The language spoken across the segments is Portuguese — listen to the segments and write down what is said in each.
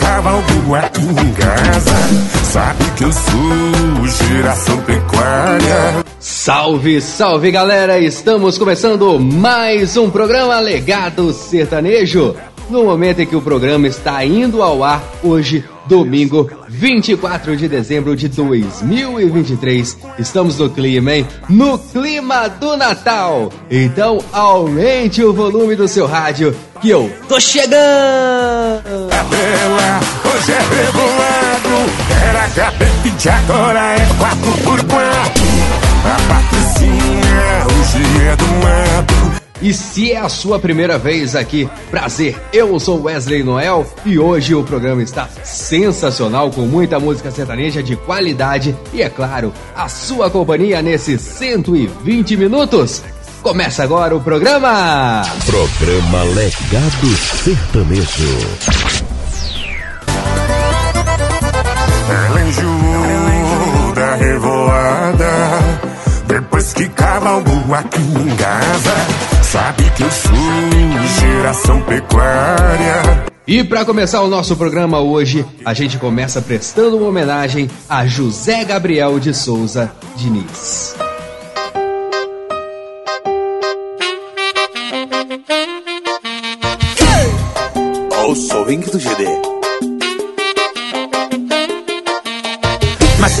cavalgo aqui em casa, sabe que eu sou geração pecuária. Salve, salve galera! Estamos começando mais um programa Legado Sertanejo. No momento em que o programa está indo ao ar, hoje, domingo 24 de dezembro de 2023, estamos no clima, hein? No clima do Natal! Então aumente o volume do seu rádio que eu tô chegando! É Capela, hoje é revoado, era capete, agora é 4 por 4 e se é a sua primeira vez aqui, prazer, eu sou Wesley Noel e hoje o programa está sensacional com muita música sertaneja de qualidade e, é claro, a sua companhia nesses 120 minutos. Começa agora o programa! Programa Legado Sertanejo. Ela ajuda a revoada. Depois que cavalgo aqui em casa, sabe que eu sou geração pecuária. E para começar o nosso programa hoje, a gente começa prestando uma homenagem a José Gabriel de Souza Diniz. Eu sou o do GD.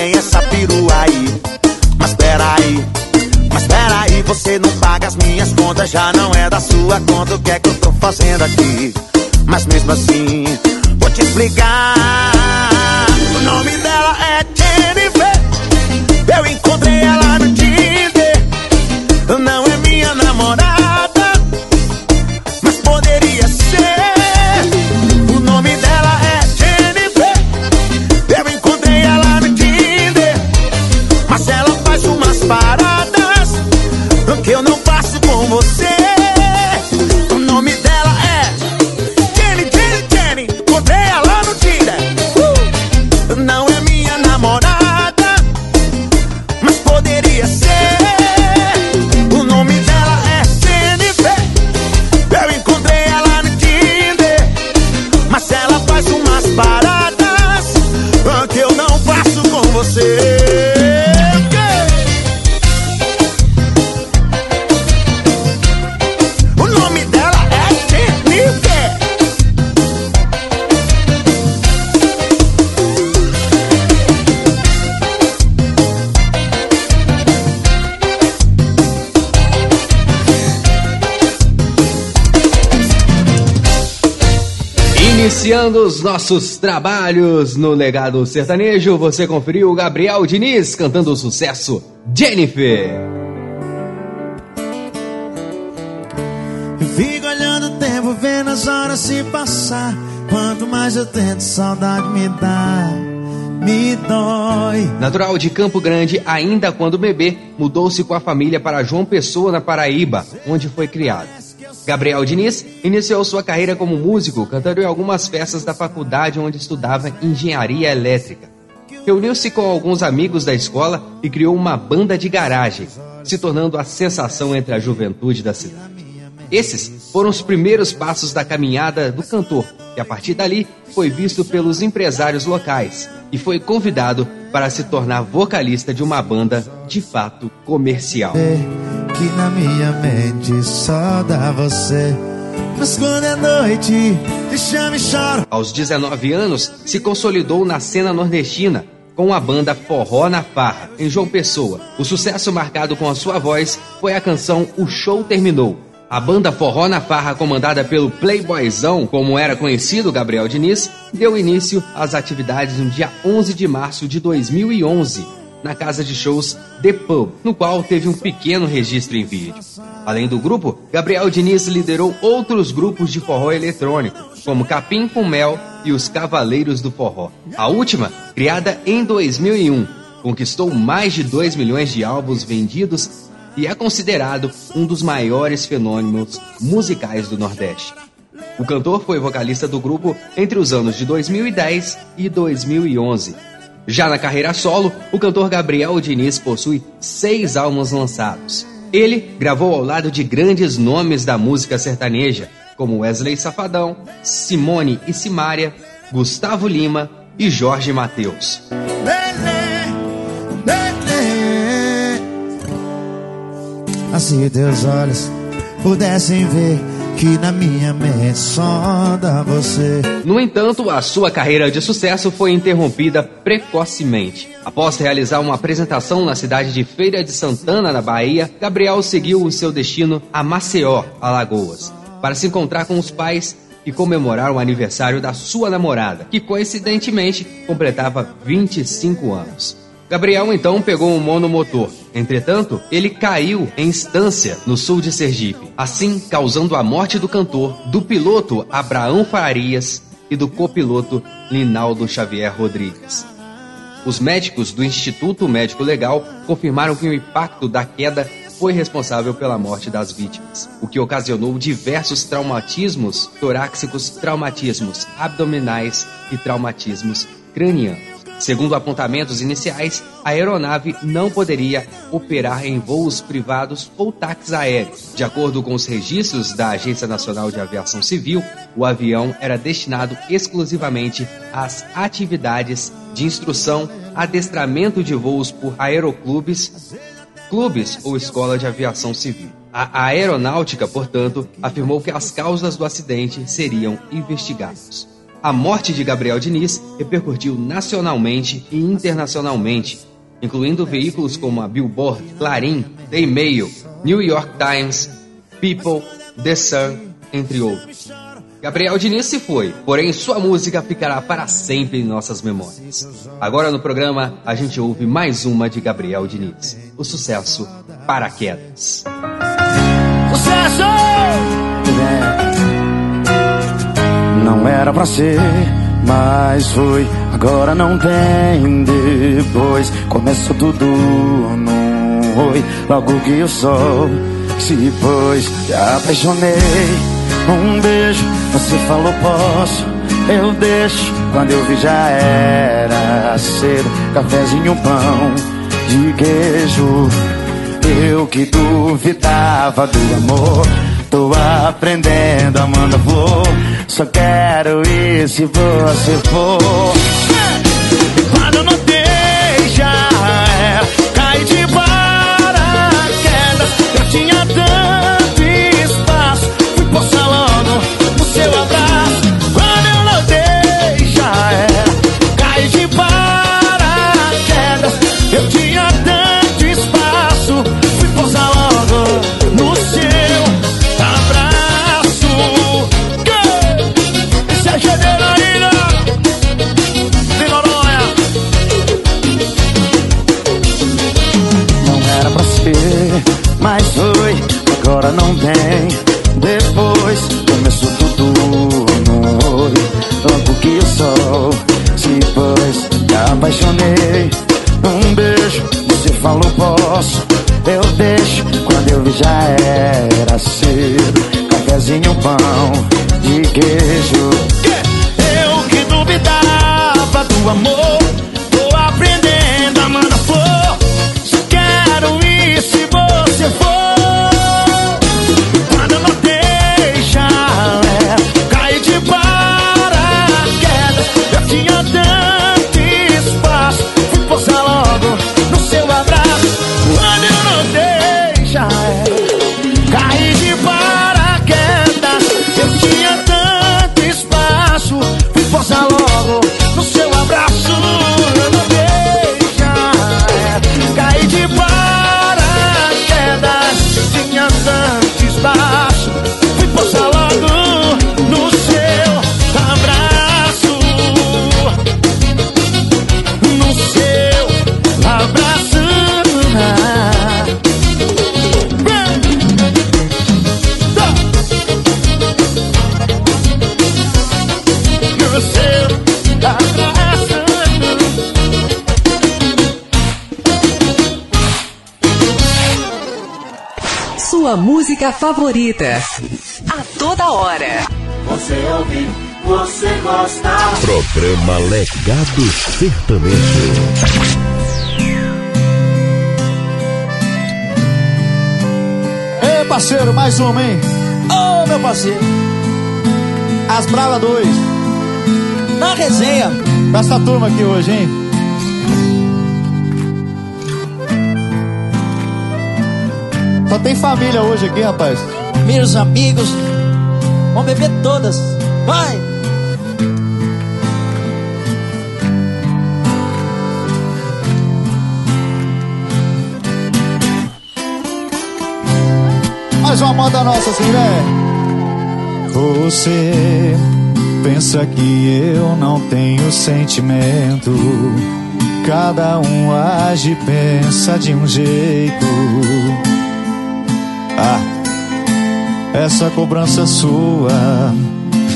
é essa perua aí. Mas peraí, mas peraí, você não paga as minhas contas, já não é da sua conta, o que é que eu tô fazendo aqui? Mas mesmo assim, vou te explicar. O nome dela Iniciando os nossos trabalhos no legado sertanejo, você conferiu o Gabriel Diniz cantando o sucesso Jennifer. Fico olhando o tempo, vendo as horas se passar. Quanto mais eu tento, saudade me dá, me dói. Natural de Campo Grande, ainda quando bebê, mudou-se com a família para João Pessoa, na Paraíba, onde foi criado. Gabriel Diniz iniciou sua carreira como músico, cantando em algumas festas da faculdade onde estudava engenharia elétrica. Reuniu-se com alguns amigos da escola e criou uma banda de garagem, se tornando a sensação entre a juventude da cidade. Esses foram os primeiros passos da caminhada do cantor, que a partir dali foi visto pelos empresários locais e foi convidado para se tornar vocalista de uma banda de fato comercial. Que na minha mente só dá você. Mas quando é noite, deixa-me chorar. Aos 19 anos, se consolidou na cena nordestina com a banda Forró na Farra, em João Pessoa. O sucesso marcado com a sua voz foi a canção O Show Terminou. A banda Forró na Farra, comandada pelo Playboyzão, como era conhecido Gabriel Diniz, deu início às atividades no dia 11 de março de 2011, na casa de shows The Pub, no qual teve um pequeno registro em vídeo. Além do grupo, Gabriel Diniz liderou outros grupos de forró eletrônico, como Capim com Mel e os Cavaleiros do Forró. A última, criada em 2001, conquistou mais de 2 milhões de álbuns vendidos e é considerado um dos maiores fenômenos musicais do Nordeste. O cantor foi vocalista do grupo entre os anos de 2010 e 2011. Já na carreira solo, o cantor Gabriel Diniz possui seis álbuns lançados. Ele gravou ao lado de grandes nomes da música sertaneja, como Wesley Safadão, Simone e Simária, Gustavo Lima e Jorge Mateus. Assim teus olhos pudessem ver que na minha mente só dá você. No entanto, a sua carreira de sucesso foi interrompida precocemente. Após realizar uma apresentação na cidade de Feira de Santana, na Bahia, Gabriel seguiu o seu destino a Maceió, Alagoas, para se encontrar com os pais e comemorar o aniversário da sua namorada, que coincidentemente completava 25 anos. Gabriel então pegou um monomotor. Entretanto, ele caiu em Estância, no sul de Sergipe, assim causando a morte do cantor, do piloto Abraão Farias e do copiloto Linaldo Xavier Rodrigues. Os médicos do Instituto Médico Legal confirmaram que o impacto da queda foi responsável pela morte das vítimas, o que ocasionou diversos traumatismos torácicos, traumatismos abdominais e traumatismos cranianos. Segundo apontamentos iniciais, a aeronave não poderia operar em voos privados ou táxis aéreos. De acordo com os registros da Agência Nacional de Aviação Civil, o avião era destinado exclusivamente às atividades de instrução, adestramento de voos por aeroclubes, clubes ou escola de aviação civil. A aeronáutica, portanto, afirmou que as causas do acidente seriam investigadas. A morte de Gabriel Diniz repercutiu nacionalmente e internacionalmente, incluindo veículos como a Billboard, Clarim, The Mail, New York Times, People, The Sun, entre outros. Gabriel Diniz se foi, porém sua música ficará para sempre em nossas memórias. Agora no programa a gente ouve mais uma de Gabriel Diniz, o sucesso Paraquedas. Sucesso! Não era pra ser, mas foi. Agora não tem depois. Começou tudo num oi. Logo que o sol se pôs, te apaixonei. Um beijo, você falou posso, eu deixo. Quando eu vi já era cedo. Cafezinho, pão de queijo. Eu que duvidava do amor. Tô aprendendo, Amanda Flor. Só quero ir se você for. Não tem. Depois começou tudo no oi. Logo que o sol se pôs, me apaixonei. Um beijo, você falou posso, eu deixo. Quando eu vi já era cedo. Cafezinho, pão de queijo. Eu que duvidava do amor, música favorita. A toda hora. Você ouve, você gosta. Programa Legado Sertanejo. Ei, parceiro, mais uma, hein? Ô, meu parceiro. As Brava 2. Na resenha. Essa turma aqui hoje, hein? Só tem família hoje aqui, rapaz. Meus amigos, vamos beber todas. Vai! Mais uma moda nossa assim, né? Você pensa que eu não tenho sentimento. Cada um age e pensa de um jeito. Ah, essa cobrança sua,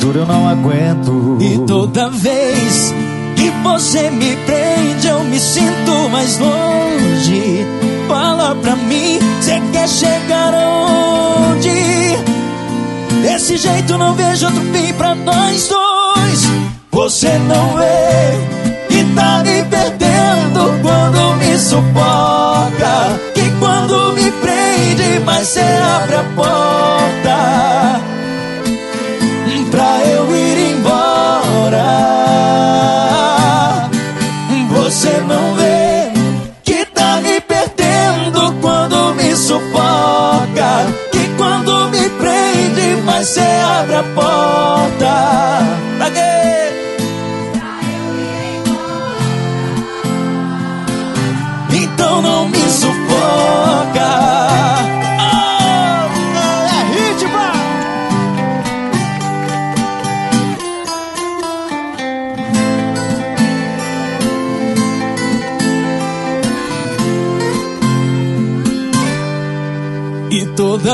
juro eu não aguento. E toda vez que você me prende, eu me sinto mais longe. Fala pra mim, você quer chegar aonde? Desse jeito não vejo outro fim pra nós dois. Você não vê e tá me perdendo quando me sufoca. Você abre a porta pra eu ir embora. Você não vê que tá me perdendo quando me sufoca. Que quando me prende, mas você abre a porta.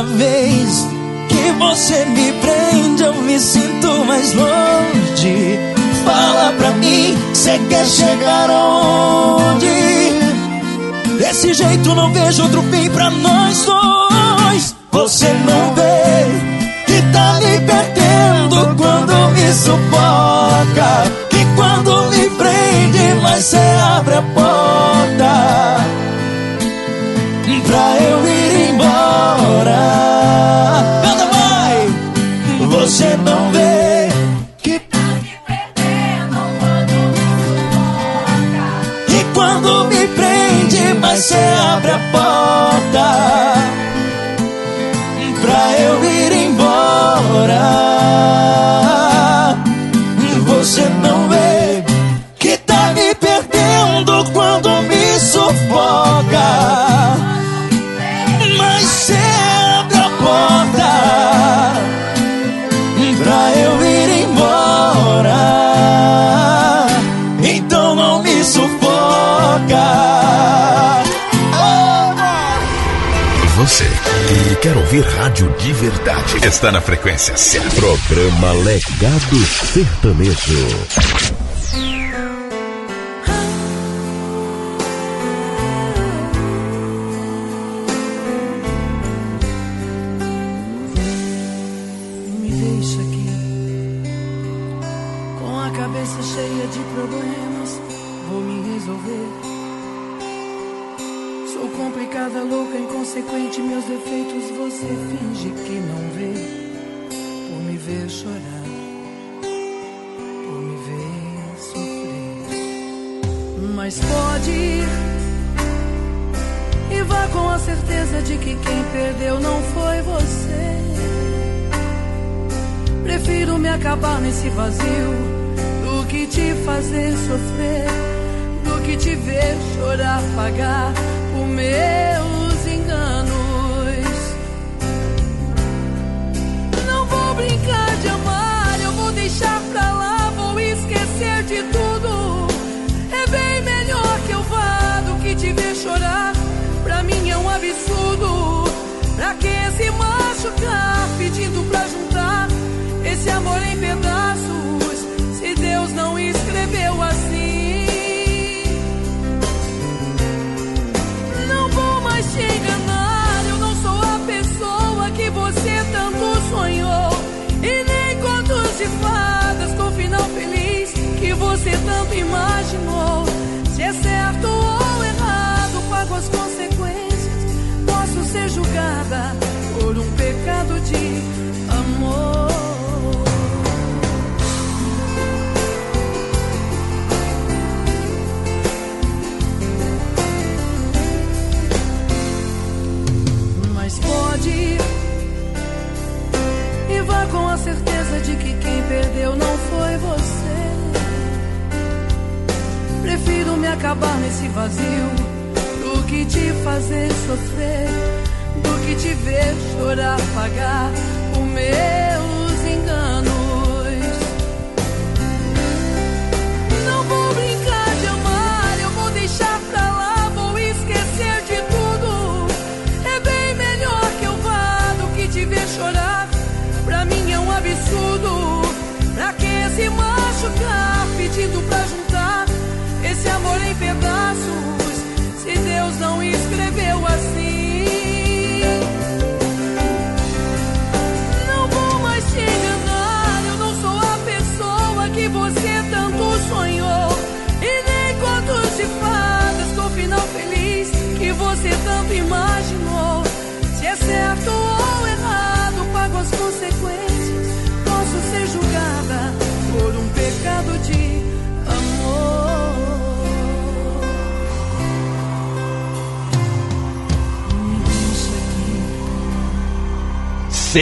Toda vez que você me prende, eu me sinto mais longe. Fala pra mim, você quer chegar aonde? Desse jeito não vejo outro fim pra nós dois. Você não vê que tá me perdendo quando me sufoca. Que quando me prende, mas você abre a porta quer ouvir rádio de verdade. Está na frequência certa. Programa Legado Sertanejo.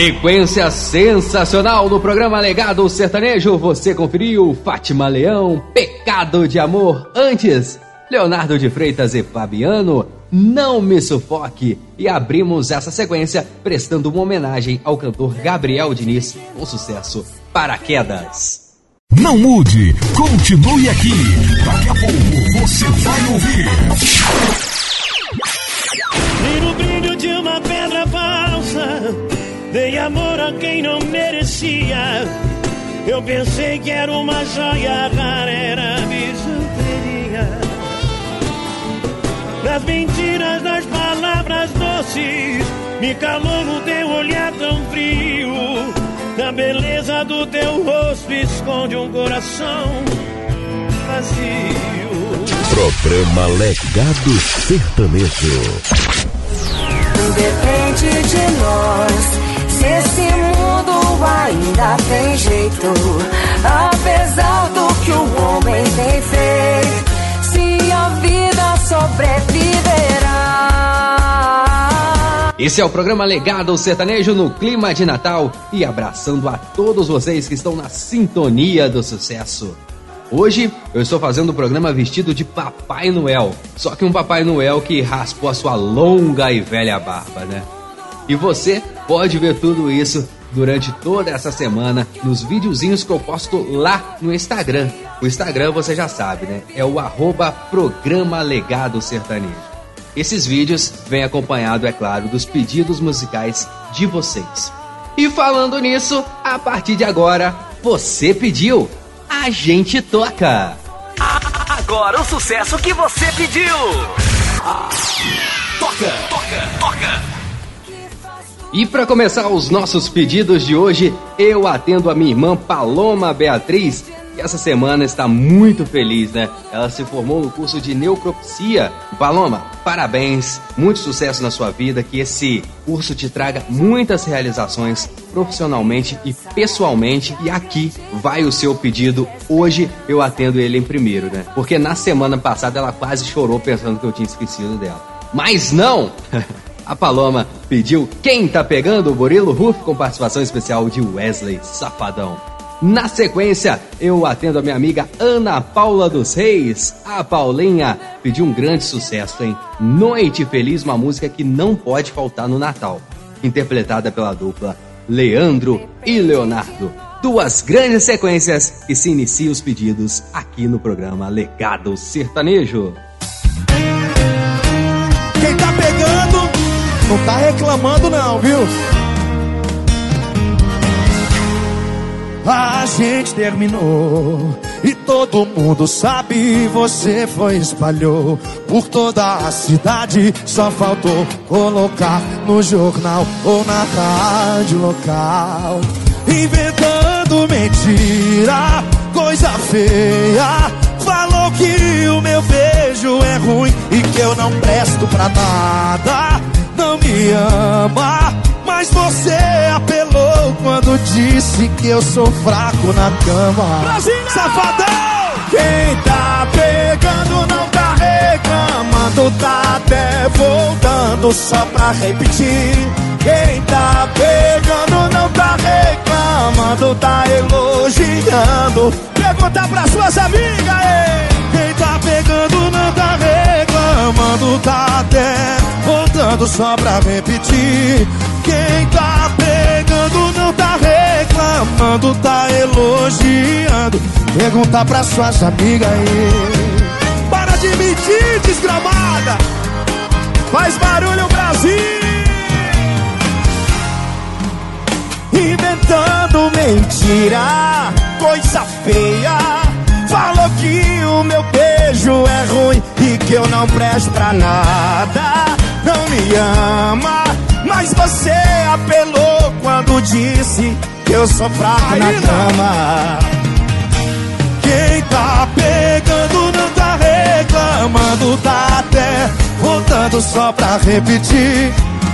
Sequência sensacional do programa Legado Sertanejo. Você conferiu Fátima Leão, Pecado de Amor. Antes, Leonardo de Freitas e Fabiano, Não Me Sufoque. E abrimos essa sequência prestando uma homenagem ao cantor Gabriel Diniz com sucesso Paraquedas. Não mude, continue aqui. Daqui a pouco você vai ouvir. E no brilho de uma pedra falsa Dei amor a quem não merecia. Eu pensei que era uma joia rara, era bijuteria. Das mentiras, das palavras doces, me calou no teu olhar tão frio. Da beleza do teu rosto esconde um coração vazio. Programa Legado Sertanejo. Depende de nós se esse mundo ainda tem jeito, apesar do que o homem tem feito, se a vida sobreviverá. Esse é o programa Legado Sertanejo no clima de Natal e abraçando a todos vocês que estão na sintonia do sucesso. Hoje eu estou fazendo o programa vestido de Papai Noel, só que um Papai Noel que raspou a sua longa e velha barba, né? E você pode ver tudo isso durante toda essa semana nos videozinhos que eu posto lá no Instagram. O Instagram você já sabe, né? É o arroba Programa Legado Sertanejo. Esses vídeos vêm acompanhado, é claro, dos pedidos musicais de vocês. E falando nisso, a partir de agora, você pediu, a gente toca. Agora o sucesso que você pediu. Toca, toca, toca. E para começar os nossos pedidos de hoje, eu atendo a minha irmã Paloma Beatriz, que essa semana está muito feliz, né? Ela se formou no curso de neuropsia. Paloma, parabéns, muito sucesso na sua vida, que esse curso te traga muitas realizações profissionalmente e pessoalmente. E aqui vai o seu pedido. Hoje eu atendo ele em primeiro, né? Porque na semana passada ela quase chorou pensando que eu tinha esquecido dela. Mas não! A Paloma pediu Quem tá pegando o Burilo Ruff com participação especial de Wesley Safadão. Na sequência, eu atendo a minha amiga Ana Paula dos Reis. A Paulinha pediu um grande sucesso, hein? Noite Feliz, uma música que não pode faltar no Natal. Interpretada pela dupla Leandro e Leonardo. Duas grandes sequências que se iniciam os pedidos aqui no programa Legado Sertanejo. Quem não tá reclamando não, viu? A gente terminou e todo mundo sabe. Você foi espalhou por toda a cidade. Só faltou colocar no jornal ou na rádio local. Inventando mentira, coisa feia. Falou que o meu beijo é ruim e que eu não presto pra nada. Não me ama, mas você apelou quando disse que eu sou fraco na cama. Safadão! Quem tá pegando não tá reclamando, tá até voltando só pra repetir. Quem tá pegando não tá reclamando, tá elogiando. Pergunta pra suas amigas, ei! Quem tá pegando não tá reclamando, tá até só pra repetir. Quem tá pegando não tá reclamando, tá elogiando. Pergunta pra suas amigas aí. Para de mentir, desgramada! Faz barulho, Brasil! Inventando mentira, coisa feia. Falou que o meu beijo é ruim e que eu não presto pra nada. Não me ama, mas você apelou quando disse que eu sou fraco na cama. Quem tá pegando não tá reclamando, tá até voltando só pra repetir.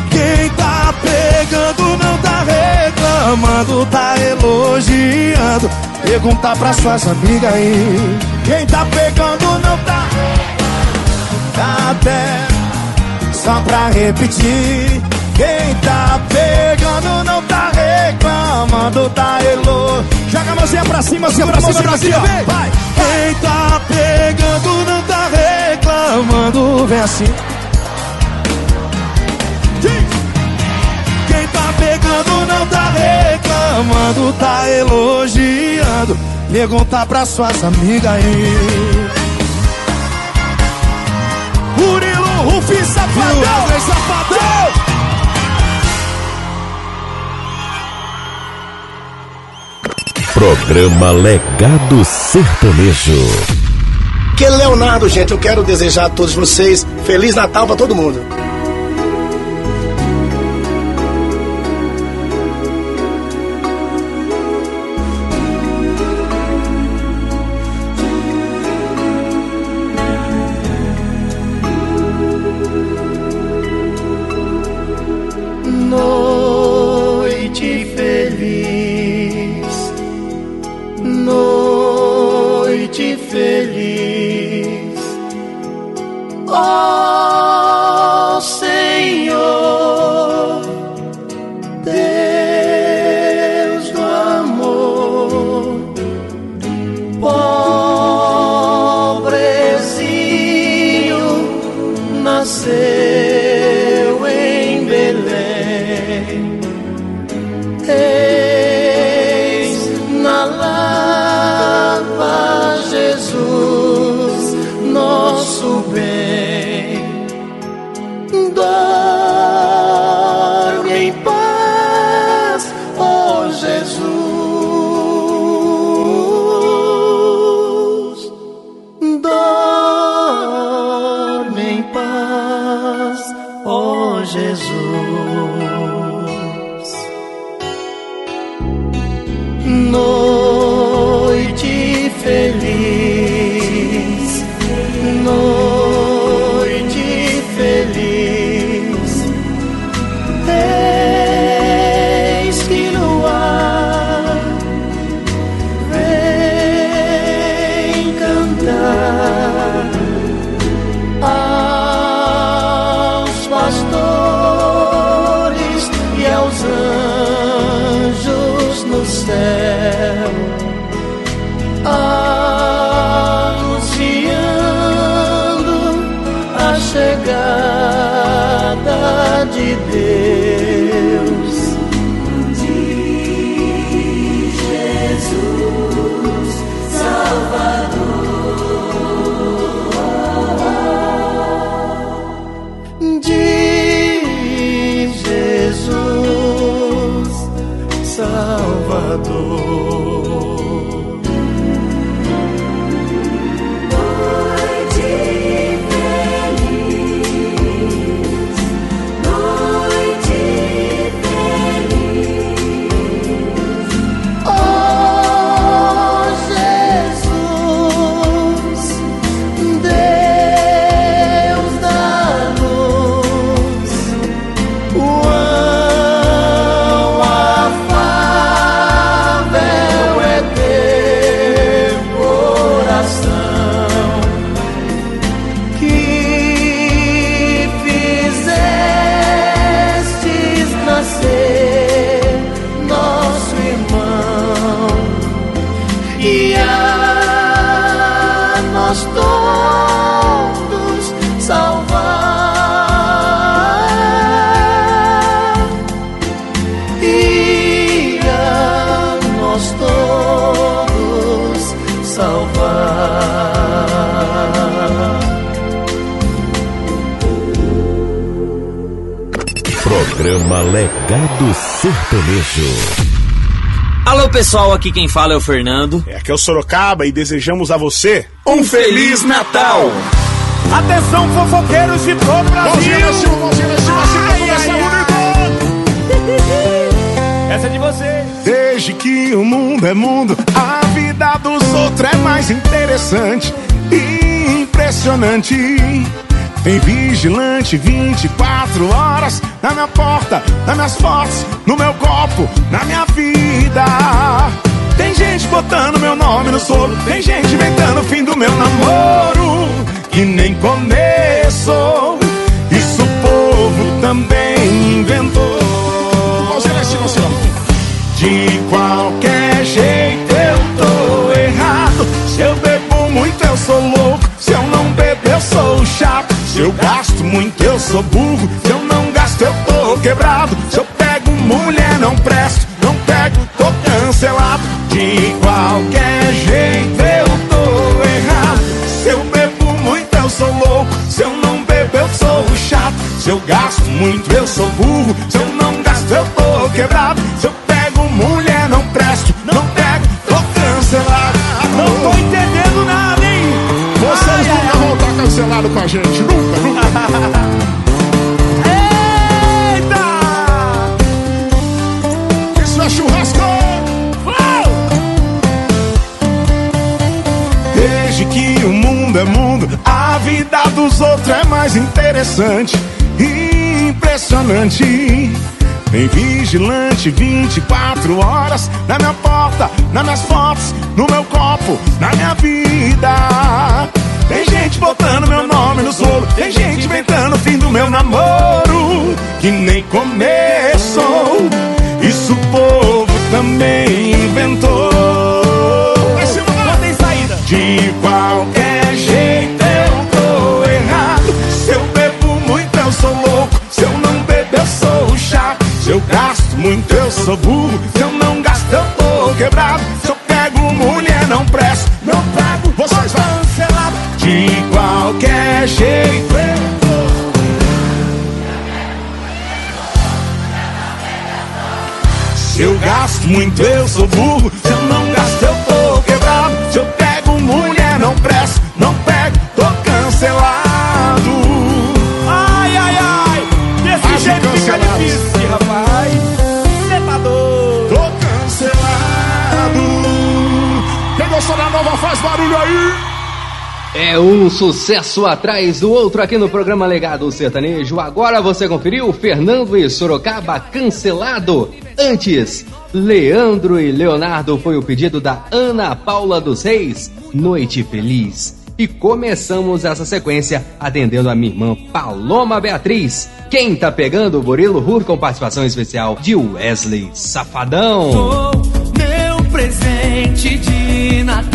Quem tá pegando não tá reclamando, tá elogiando. Pergunta pra suas amigas aí. Quem tá pegando não tá Tá até só pra repetir Quem tá pegando não tá reclamando, tá elo Joga a mãozinha pra cima, assim, pra cima, pra cima, vem! Vai! Quem tá pegando não tá reclamando, vem assim. Quem tá pegando não tá reclamando, tá elogiando. Pergunta pra suas amigas aí. Rufi, Safadão! Wesley Safadão! Programa Legado Sertanejo. Que Leonardo, gente, eu quero desejar a todos vocês Feliz Natal pra todo mundo. Pessoal, aqui quem fala é o Fernando. É aqui é o Sorocaba e desejamos a você um Feliz Natal! Atenção, fofoqueiros de todo o Brasil! Mãozinha na cima, mãozinha na bonito! Essa é de vocês! Desde que o mundo é mundo, a vida dos outros é mais interessante e impressionante. Tem vigilante 24 horas na minha porta, nas minhas fotos, no meu copo, na minha vida. Tem gente botando meu nome no solo, tem gente inventando o fim do meu namoro. Que nem começou, isso o povo também inventou. De qualquer jeito eu tô errado. Se eu bebo muito, eu sou louco. Se eu não bebo, eu sou chato. Se eu gasto muito, eu sou burro. Se eu não gasto, eu tô quebrado. Se eu pego mulher, não presto. Qualquer jeito eu tô errado. Se eu bebo muito, eu sou louco. Se eu não bebo, eu sou chato. Se eu gasto muito, eu sou burro. Se eu não gasto, eu tô quebrado. Se eu pego mulher, não presto. Não pego, tô cancelado. Não tô entendendo nada, hein? Vocês nunca vão estar cancelados com a gente. Nunca, nunca. dos outros é mais interessante e impressionante. Tem vigilante 24 horas na minha porta, nas minhas fotos, no meu copo, na minha vida. Tem gente botando meu nome no solo, tem gente inventando o fim do meu namoro. Que nem começou, isso o povo também inventou. Não tem saída! De qualquer sou burro. Se eu não gasto, eu tô quebrado. Se eu pego mulher, não presto. Não pago, vocês vão cancelado. De qualquer jeito eu. Se eu gasto muito, eu sou burro. Se eu não faz barulho aí. É um sucesso atrás do outro aqui no programa Legado Sertanejo. Agora você conferiu Fernando e Sorocaba cancelado. Antes, Leandro e Leonardo foi o pedido da Ana Paula dos Reis, Noite Feliz. E começamos essa sequência atendendo a minha irmã Paloma Beatriz. Quem tá pegando o Burilo Hur com participação especial de Wesley Safadão. Oh, meu presente de Natal.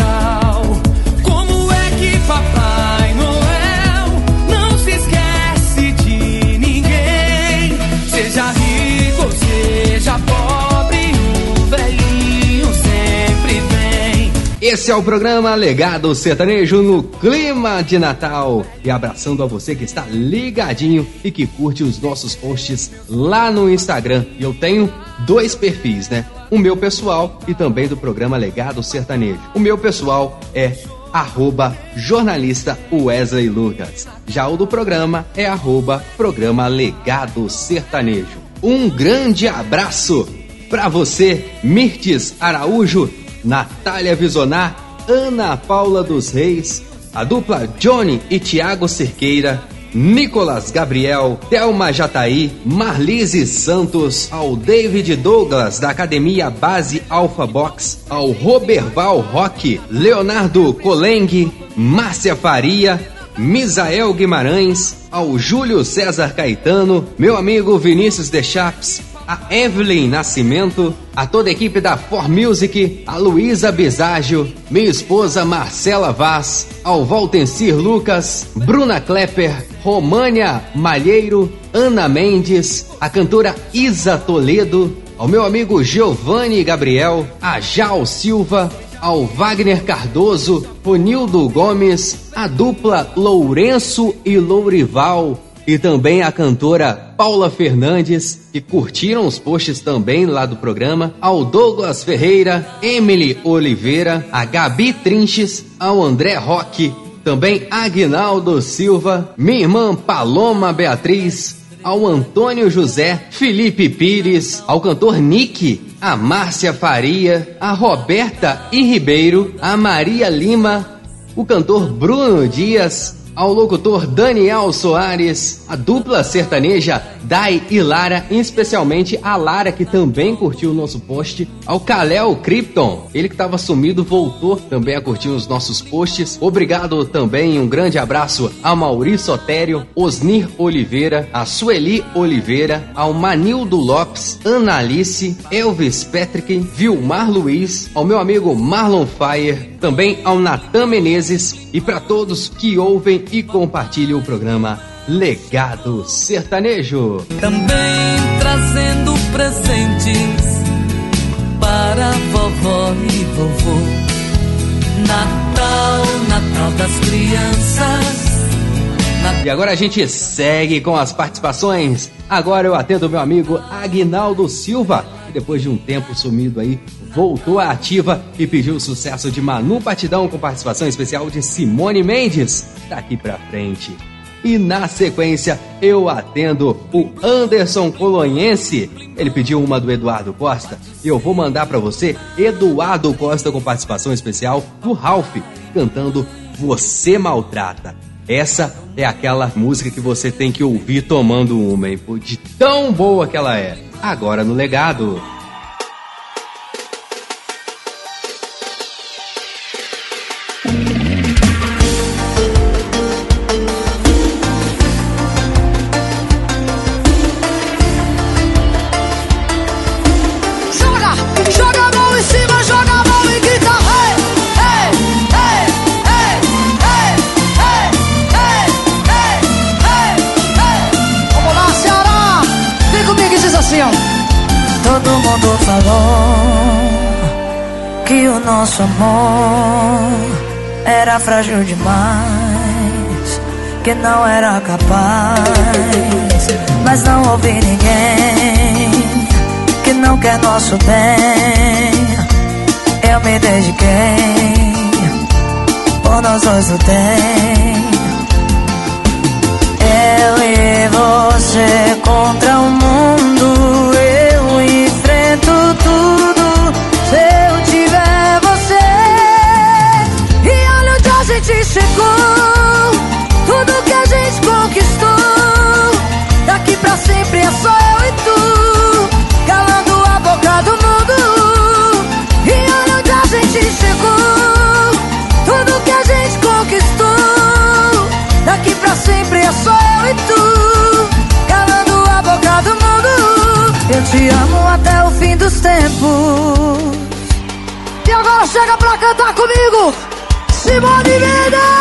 Esse é o programa Legado Sertanejo no clima de Natal. E abraçando a você que está ligadinho e que curte os nossos posts lá no Instagram. E eu tenho dois perfis, né? O meu pessoal e também do programa Legado Sertanejo. O meu pessoal é arroba jornalista Wesley Lucas. Já o do programa é arroba programa Legado Sertanejo. Um grande abraço para você, Mirtes Araújo, Natália Visonar, Ana Paula dos Reis, a dupla Johnny e Tiago Cerqueira, Nicolas Gabriel, Thelma Jataí, Marlise Santos, ao David Douglas da Academia Base Alpha Box, ao Roberval Roque, Leonardo Coleng, Márcia Faria, Misael Guimarães, ao Júlio César Caetano, meu amigo Vinícius De Chaps, a Evelyn Nascimento, a toda a equipe da For Music, a Luísa Biságio, minha esposa Marcela Vaz, ao Valtencir Lucas, Bruna Klepper, România Malheiro, Ana Mendes, a cantora Isa Toledo, ao meu amigo Giovanni Gabriel, a Jal Silva, ao Wagner Cardoso, Ronildo Gomes, a dupla Lourenço e Lourival, e também a cantora Paula Fernandes, que curtiram os posts também lá do programa, ao Douglas Ferreira, Emily Oliveira, a Gabi Trinches, ao André Roque, também Agnaldo Silva, minha irmã Paloma Beatriz, ao Antônio José, Felipe Pires, ao cantor Nick, a Márcia Faria, a Roberta e Ribeiro, a Maria Lima, o cantor Bruno Dias, ao locutor Daniel Soares, a dupla sertaneja Dai e Lara, especialmente a Lara que também curtiu o nosso post, ao Kalel Krypton, ele que estava sumido voltou também a curtir os nossos posts. Obrigado também, um grande abraço a Maurício Otério, Osnir Oliveira, a Sueli Oliveira, ao Manildo Lopes, Ana Alice, Elvis Patrick, Vilmar Luiz, ao meu amigo Marlon Fire, também ao Natan Menezes e para todos que ouvem e compartilham o programa Legado Sertanejo. Também trazendo presentes para vovó e vovô. Natal, Natal das crianças. E agora a gente segue com as participações. Agora eu atendo meu amigo Agnaldo Silva, depois de um tempo sumido aí, voltou à ativa e pediu o sucesso de Manu Batidão com participação especial de Simone Mendes. Daqui pra frente. E na sequência eu atendo o Anderson Colonhense. Ele pediu uma do Eduardo Costa e eu vou mandar para você Eduardo Costa com participação especial do Ralph cantando Você Maltrata. Essa é aquela música que você tem que ouvir tomando uma, hein? De tão boa que ela é. Agora no legado. nosso amor era frágil demais, que não era capaz. Mas não houve ninguém que não quer nosso bem. Eu me dediquei, por nós dois o tem. Eu e você contra o mundo, eu enfrento tudo. tudo que a gente conquistou. Daqui pra sempre é só eu e tu, calando a boca do mundo. E olha onde a gente chegou, tudo que a gente conquistou. Daqui pra sempre é só eu e tu, calando a boca do mundo. Eu te amo até o fim dos tempos. E agora chega pra cantar comigo, Simone Mendes!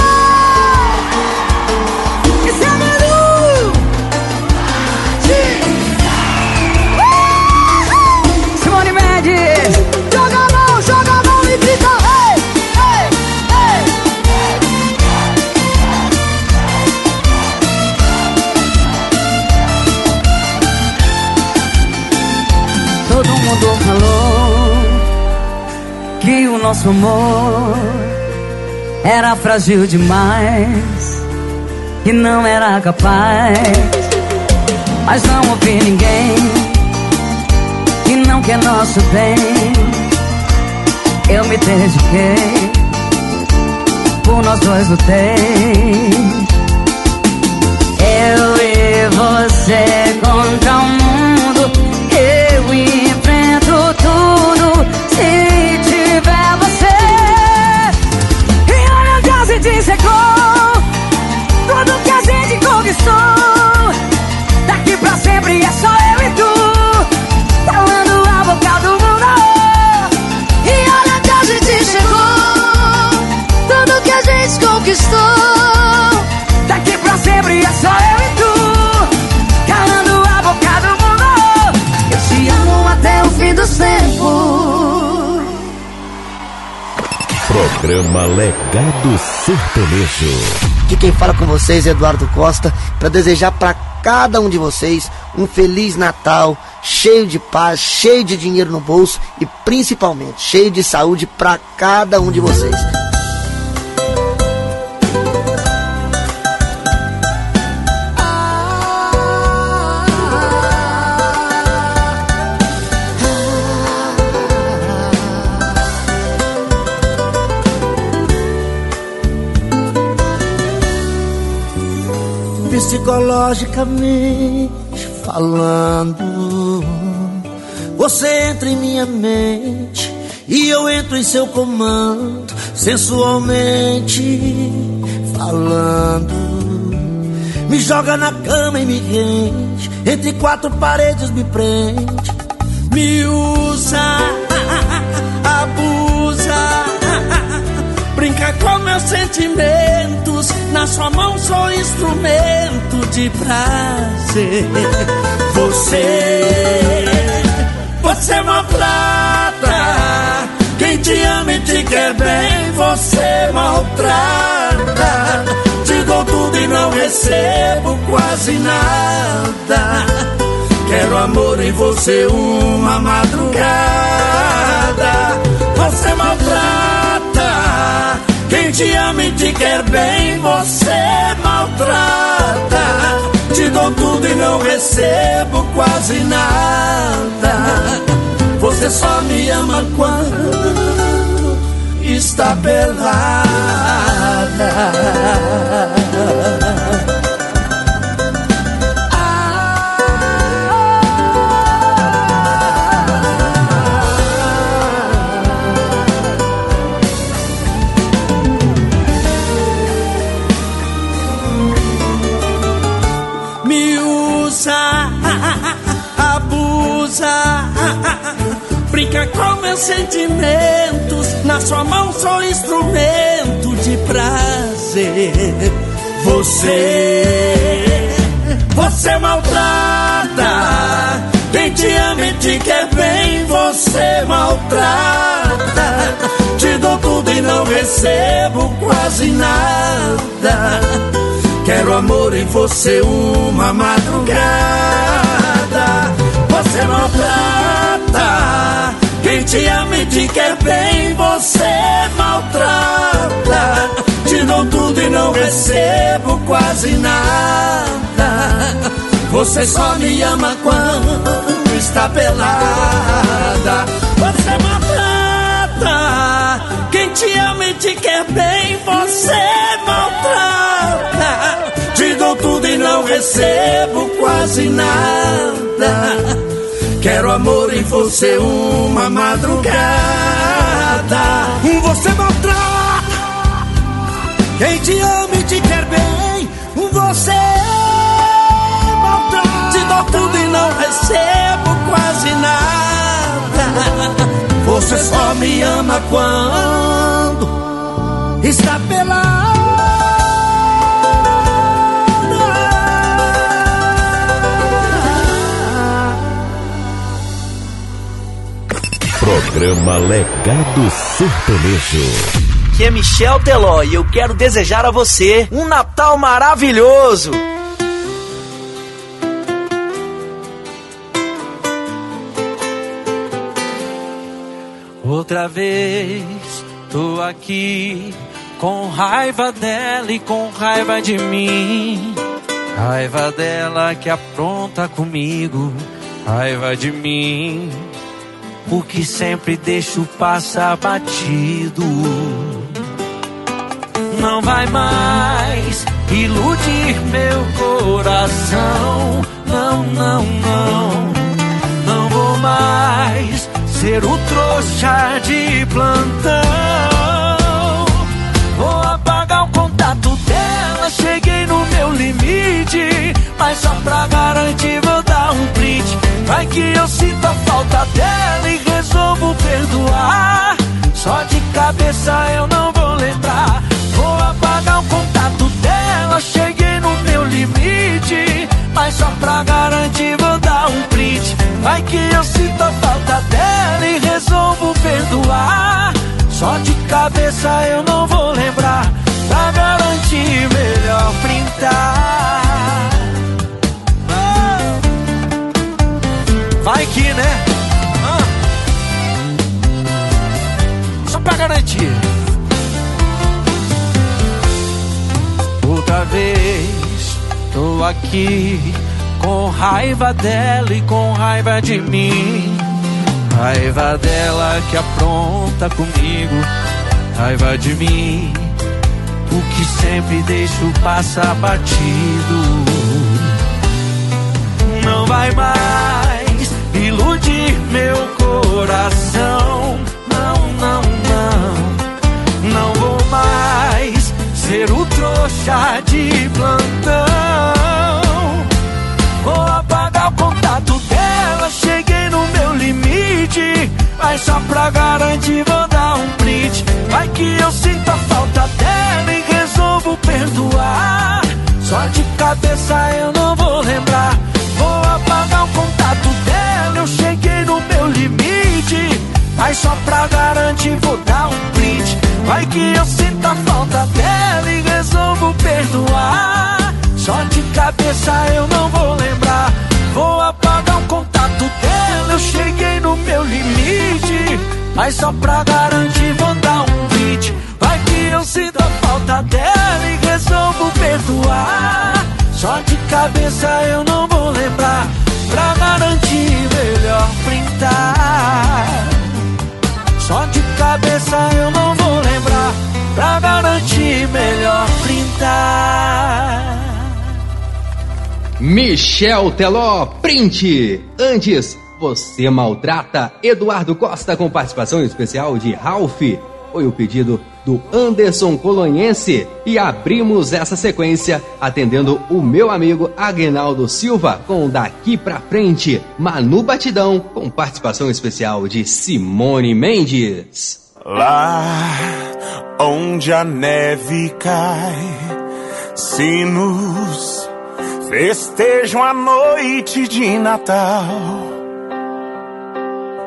Nosso amor era frágil demais e não era capaz. Mas não ouvi ninguém que não quer nosso bem. Eu me dediquei, por nós dois lutei. Eu e você contra o mundo, eu enfrento tudo. Se tiver Daqui pra sempre é só eu e tu. Falando a boca do mundo. E olha onde a gente chegou. Tudo que a gente conquistou. Daqui pra sempre é só eu e tu. Calando a boca do mundo. Eu te amo até o fim dos tempos. Programa Legado Sertanejo. Que quem fala com vocês é Eduardo Costa para desejar para cada um de vocês um feliz Natal, cheio de paz, cheio de dinheiro no bolso e principalmente cheio de saúde para cada um de vocês. Psicologicamente falando, você entra em minha mente e eu entro em seu comando, sensualmente falando. Me joga na cama e me rende, entre quatro paredes me prende, me usa, abusa. Brinca com meus sentimentos, na sua mão sou instrumento de prazer. Você, você maltrata. Quem te ama e te quer bem, você maltrata. Te dou tudo e não recebo quase nada. Quero amor em você uma madrugada. Você maltrata. Quem te ama e te quer bem, você maltrata. Te dou tudo e não recebo quase nada. Você só me ama quando está pelada. Meus sentimentos. Na sua mão sou instrumento de prazer. Você, você maltrata. Quem te ama e te quer bem, você maltrata. Te dou tudo e não recebo quase nada. Quero amor em você uma madrugada. Você maltrata. Quem te ama e te quer bem, você maltrata. Te dou tudo e não recebo quase nada. Você só me ama quando está pelada. Você maltrata. Quem te ama e te quer bem, você maltrata. Te dou tudo e não recebo quase nada. Quero amor em você uma madrugada. Você maltrata quem te ama e te quer bem. Você maltrata, te dou tudo e não recebo quase nada. Você só me ama quando está pelado. Programa Legado Sertanejo. Aqui é Michel Teló e eu quero desejar a você um Natal maravilhoso. Outra vez tô aqui com raiva dela e com raiva de mim. Raiva dela que apronta comigo, raiva de mim, porque sempre deixo passar batido. Não vai mais iludir meu coração, não, não, não, não vou mais ser o trouxa de plantão. Vou apagar o contato dela, cheguei no meu limite. Mas só pra garantir vou dar um print. Vai que eu sinto a falta dela e resolvo perdoar. Só de cabeça eu não vou lembrar. Vou apagar o contato dela, cheguei no meu limite. Mas só pra garantir vou dar um print. Vai que eu sinto a falta dela e resolvo perdoar. Só de cabeça eu não vou lembrar. Pra garantir, melhor printar. Vai que, né? Ah. Só pra garantir. Outra vez, tô aqui com raiva dela e com raiva de mim. Raiva dela que apronta comigo, raiva de mim, o que sempre deixo passar batido. Não vai mais iludir meu coração, não, não, não, não vou mais ser o trouxa de plantão. Vou apagar o contato dela, cheguei no meu limite. Mas só pra garantir vou dar um print. Vai que eu sinto a falta dela e resolvo perdoar. Só de cabeça eu não vou lembrar. Apagar o contato dela, eu cheguei no meu limite. Mas só pra garantir vou dar um print. Vai que eu sinto a falta dela e resolvo perdoar. Só de cabeça eu não vou lembrar. Vou apagar o contato dela, eu cheguei no meu limite. Mas só pra garantir vou dar um print. Vai que eu sinto a falta dela e resolvo perdoar. Só de cabeça eu não lembrar. Pra garantir, melhor printar. Só de cabeça eu não vou lembrar. Pra garantir, melhor printar. Michel Teló, print! Antes, você maltrata Eduardo Costa com participação especial de Ralph. Foi o pedido do Anderson Colonhense e abrimos essa sequência atendendo o meu amigo Aguinaldo Silva com Daqui Pra Frente, Manu Batidão com participação especial de Simone Mendes. Lá onde a neve cai, sinos festejam a noite de Natal.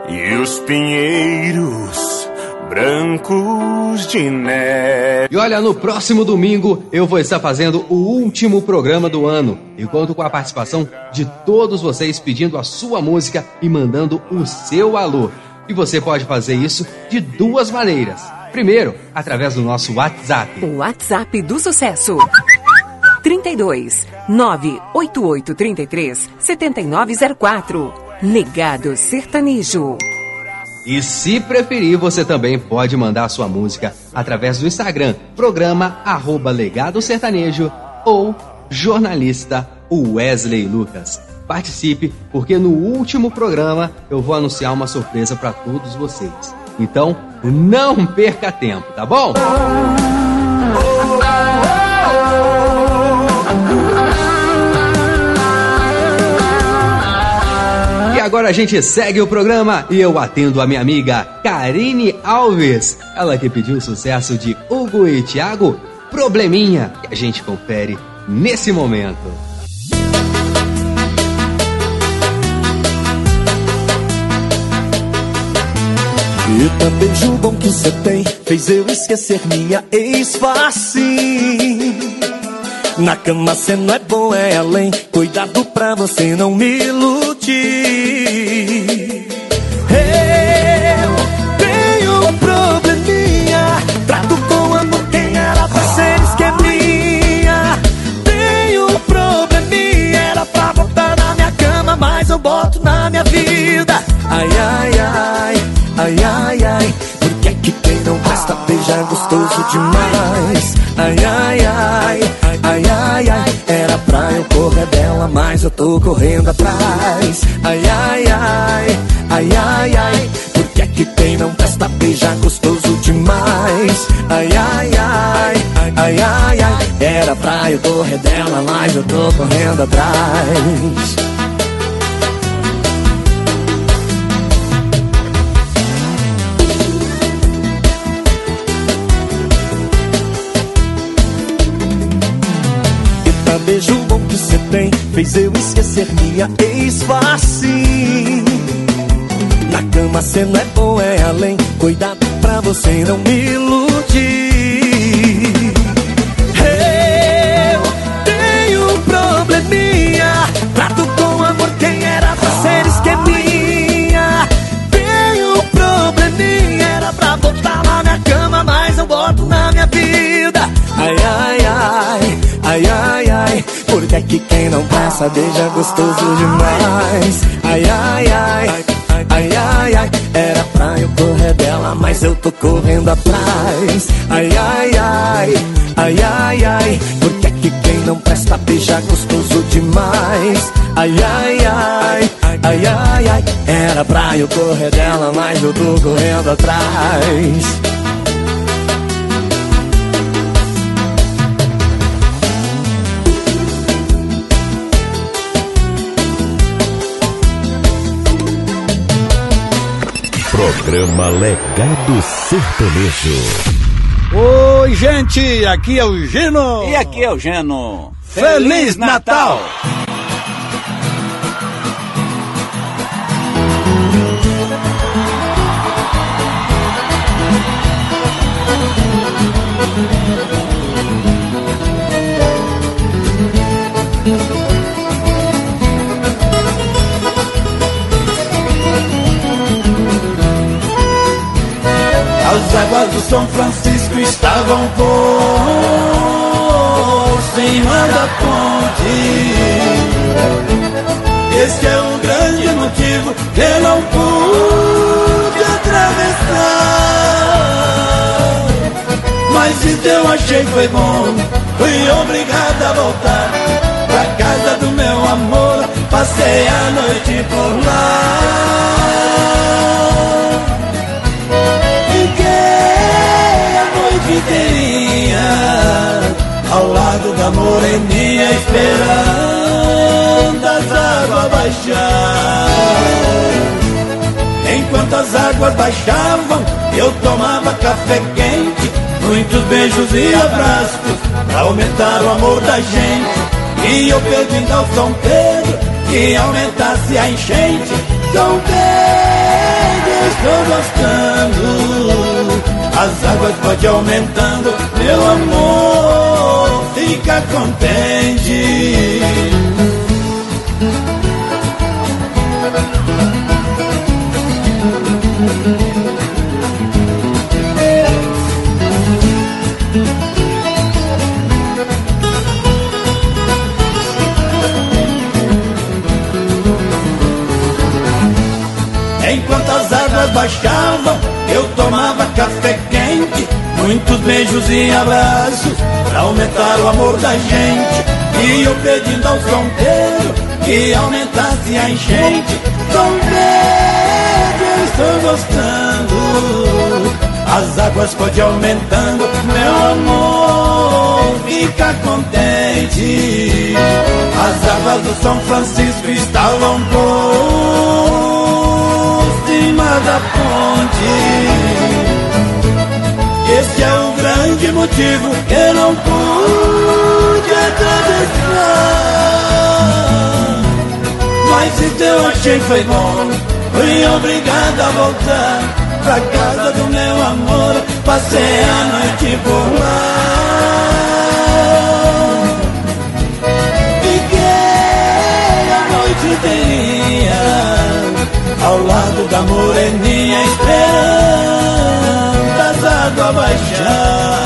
E os pinheiros brancos de neve. E olha, no próximo domingo eu vou estar fazendo o último programa do ano e conto com a participação de todos vocês pedindo a sua música e mandando o seu alô. E você pode fazer isso de duas maneiras. Primeiro, através do nosso WhatsApp. O WhatsApp do sucesso. 32 98833 7904. Legado Sertanejo. E se preferir, você também pode mandar sua música através do Instagram, programa arroba Legado Sertanejo ou jornalista Wesley Lucas. Participe, porque no último programa eu vou anunciar uma surpresa para todos vocês. Então, não perca tempo, tá bom? Agora a gente segue o programa e eu atendo a minha amiga Karine Alves. Ela que pediu o sucesso de Hugo e Thiago, Probleminha, que a gente confere nesse momento. Eita, beijo bom que você tem Fez eu esquecer minha ex-face Na cama cê não é bom, é além. Cuidado pra você não me iludir. Eu tenho um probleminha. Trato com amor quem era pra ser esqueminha Tenho um probleminha. Era pra botar na minha cama Mas eu boto na minha vida. Ai, ai, ai Ai, ai, ai, porque é que quem não presta beijar gostoso demais? Ai, ai, ai, ai, ai, ai, eu correr dela, mas eu tô correndo atrás. Ai, ai, ai, ai, ai, ai, porque é que quem não presta beijar gostoso demais? Ai, ai, ai, ai, ai, ai, era pra eu correr dela, mas eu tô correndo atrás. Beijo bom que você tem Fez eu esquecer minha ex-face. Na cama cê não é bom, é além Cuidado pra você não me iludir. Eu tenho um probleminha Trato com amor quem era pra ser esqueminha. Tenho um probleminha Era pra botar na minha cama Mas eu boto na minha vida é que quem não passa beija gostoso demais Ai, ai, ai, ai, ai, ai Era pra eu correr dela, mas eu tô correndo atrás Ai, ai, ai, ai, ai, ai Porque é que quem não presta beija gostoso demais Ai, ai, ai, ai, ai, ai Era pra eu correr dela, mas eu tô correndo atrás Programa Legado Sertanejo. Oi, gente, aqui é o Gino. E aqui é o Geno. Feliz Natal. As águas do São Francisco estavam por cima da ponte. Este é o grande motivo que eu não pude atravessar. Mas eu achei foi bom, fui obrigado a voltar pra casa do meu amor. Passei a noite por lá. Da moreninha Esperando as águas baixar Enquanto as águas baixavam Eu tomava café quente Muitos beijos e abraços Pra aumentar o amor da gente. E eu pedindo ao São Pedro Que aumentasse a enchente. São Pedro, estou gostando. As águas pode aumentando, meu amor, fica contente. Enquanto as águas baixavam, eu tomava café quente, muitos beijos e abraços, pra aumentar o amor da gente. E eu pedindo ao São que aumentasse a enchente. São Pedro, eu estou gostando. As águas pode aumentando, meu amor, fica contente. As águas do São Francisco estavam por cima da ponte. Esse é o grande motivo que não pude atravessar. Mas então achei foi bom, fui obrigado a voltar pra casa do meu amor. Passei a noite por lá. inteirinha Ao lado da moreninha Esperando as águas baixar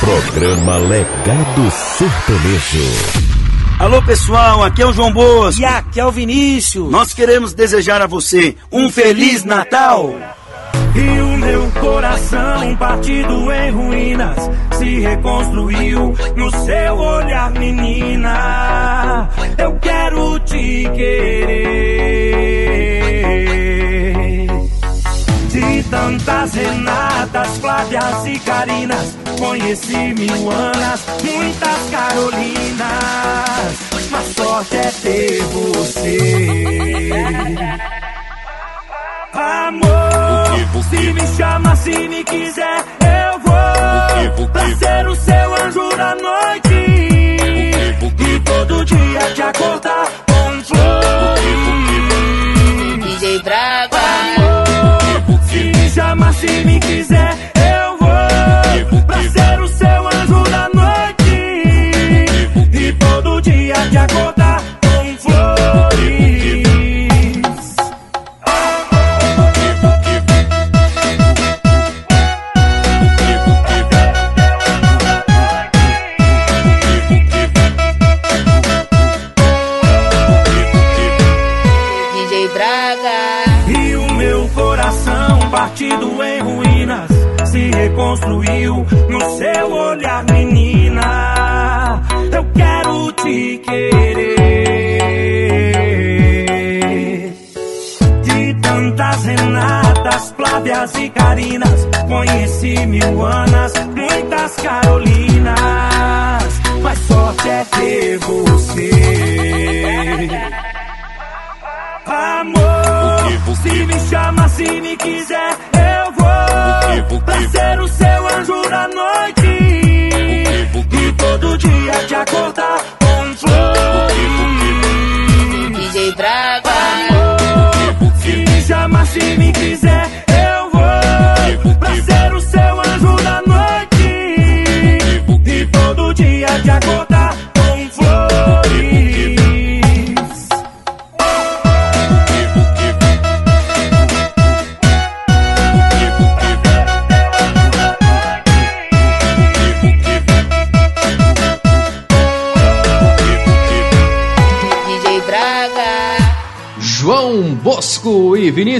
Programa Legado Sertanejo. Alô pessoal, aqui é o João Boas. E aqui é o Vinícius. Nós queremos desejar a você um Feliz Natal. E o meu coração, partido em ruínas, se reconstruiu no seu olhar, menina. Eu quero te querer. De tantas Renatas, Flávias e Carinas, conheci mil Anas, muitas Carolinas. Mas sorte é ter você. Se me chama, se me quiser,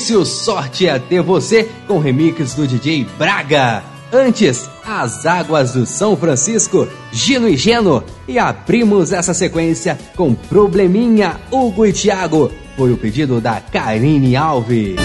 Vinícius, sorte a ter você com remix do DJ Braga. Antes, As Águas do São Francisco, Gino e Geno. E abrimos essa sequência com Probleminha, Hugo e Thiago. Foi o pedido da Karine Alves.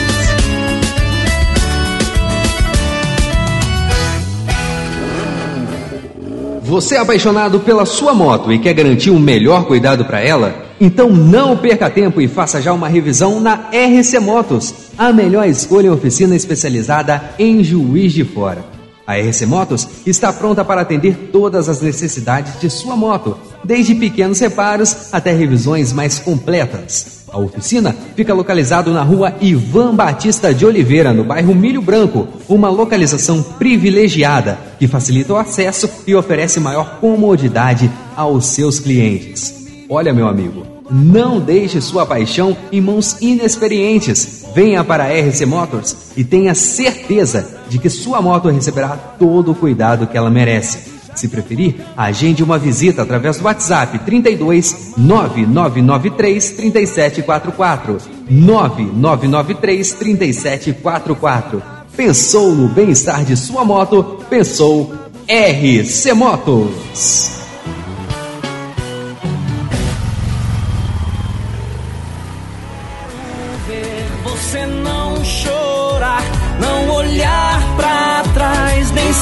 Você é apaixonado pela sua moto e quer garantir um melhor cuidado para ela? Então não perca tempo e faça já uma revisão na RC Motos, a melhor escolha em oficina especializada em Juiz de Fora. A RC Motos está pronta para atender todas as necessidades de sua moto, desde pequenos reparos até revisões mais completas. A oficina fica localizado na rua Ivan Batista de Oliveira, no bairro Milho Branco, uma localização privilegiada que facilita o acesso e oferece maior comodidade aos seus clientes. Olha, meu amigo, não deixe sua paixão em mãos inexperientes. Venha para a RC Motors e tenha certeza de que sua moto receberá todo o cuidado que ela merece. Se preferir, agende uma visita através do WhatsApp 32 9993 3744. 9993 3744. Pensou no bem-estar de sua moto? Pensou RC Motos.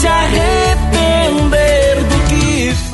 Se arrepender.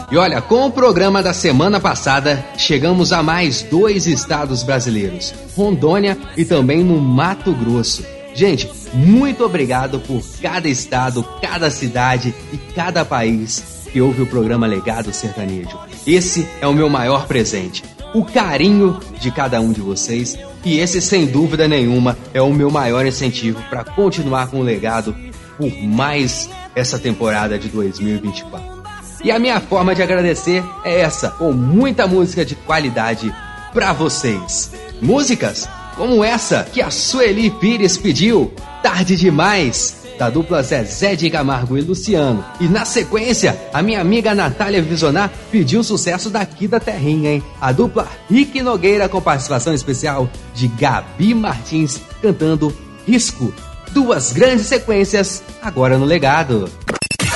E olha, com o programa da semana passada, chegamos a mais dois estados brasileiros, Rondônia e também no Mato Grosso. Gente, muito obrigado por cada estado, cada cidade e cada país que ouve o programa Legado Sertanejo. Esse é o meu maior presente. O carinho de cada um de vocês e esse, sem dúvida nenhuma, é o meu maior incentivo para continuar com o legado por mais essa temporada de 2024. E a minha forma de agradecer é essa, com muita música de qualidade para vocês. Músicas como essa que a Sueli Pires pediu, Tarde Demais, da dupla Zezé de Camargo e Luciano. E na sequência, a minha amiga Natália Visionar pediu sucesso daqui da terrinha, hein? A dupla Rick Nogueira com participação especial de Gabi Martins cantando Risco. Duas grandes sequências agora no legado.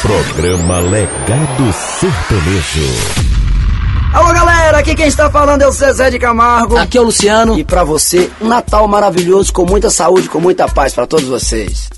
Programa Legado Sertanejo. Alô galera, aqui quem está falando é o Zezé de Camargo. Aqui é o Luciano. E para você, um Natal maravilhoso, com muita saúde, com muita paz para todos vocês.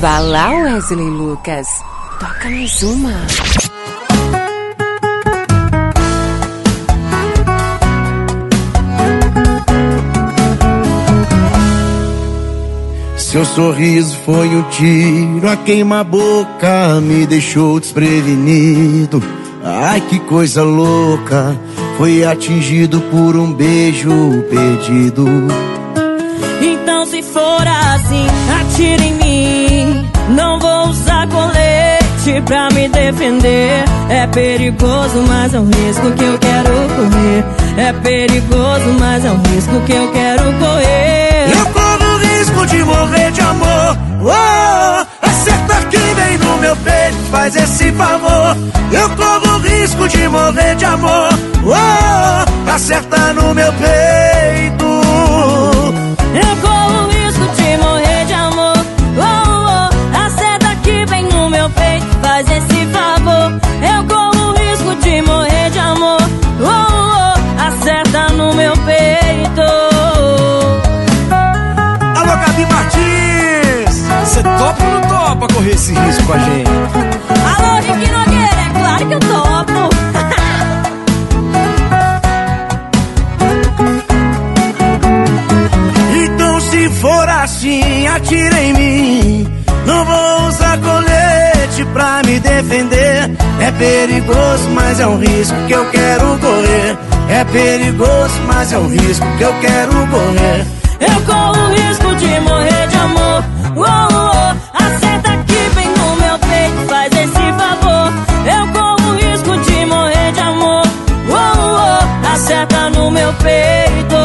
Vá lá, Wesley Lucas. Toca mais uma. Seu sorriso foi um tiro, a queima-boca me deixou desprevenido. Ai que coisa louca, foi atingido por um beijo perdido. Então se for assim, atire em mim. Não vou usar colete pra me defender. É perigoso, mas é um risco que eu quero correr. É perigoso, mas é um risco que eu quero correr. Eu corro o risco de morrer de amor. Oh, acerta aqui bem no meu peito, faz esse favor. Eu corro o risco de morrer de amor. Oh, acerta no meu peito. Eu corro Martins! Você topa ou não topa correr esse risco com a gente? Alô, Rick Nogueira, é claro que eu topo. Então se for assim, atire em mim. Não vou usar colete pra me defender. É perigoso, mas é um risco que eu quero correr. É perigoso, mas é um risco que eu quero correr. Eu corro o risco de morrer de amor. Oh, oh, oh, acerta aqui bem no meu peito, faz esse favor. Eu corro o risco de morrer de amor. Oh, oh, oh, acerta no meu peito.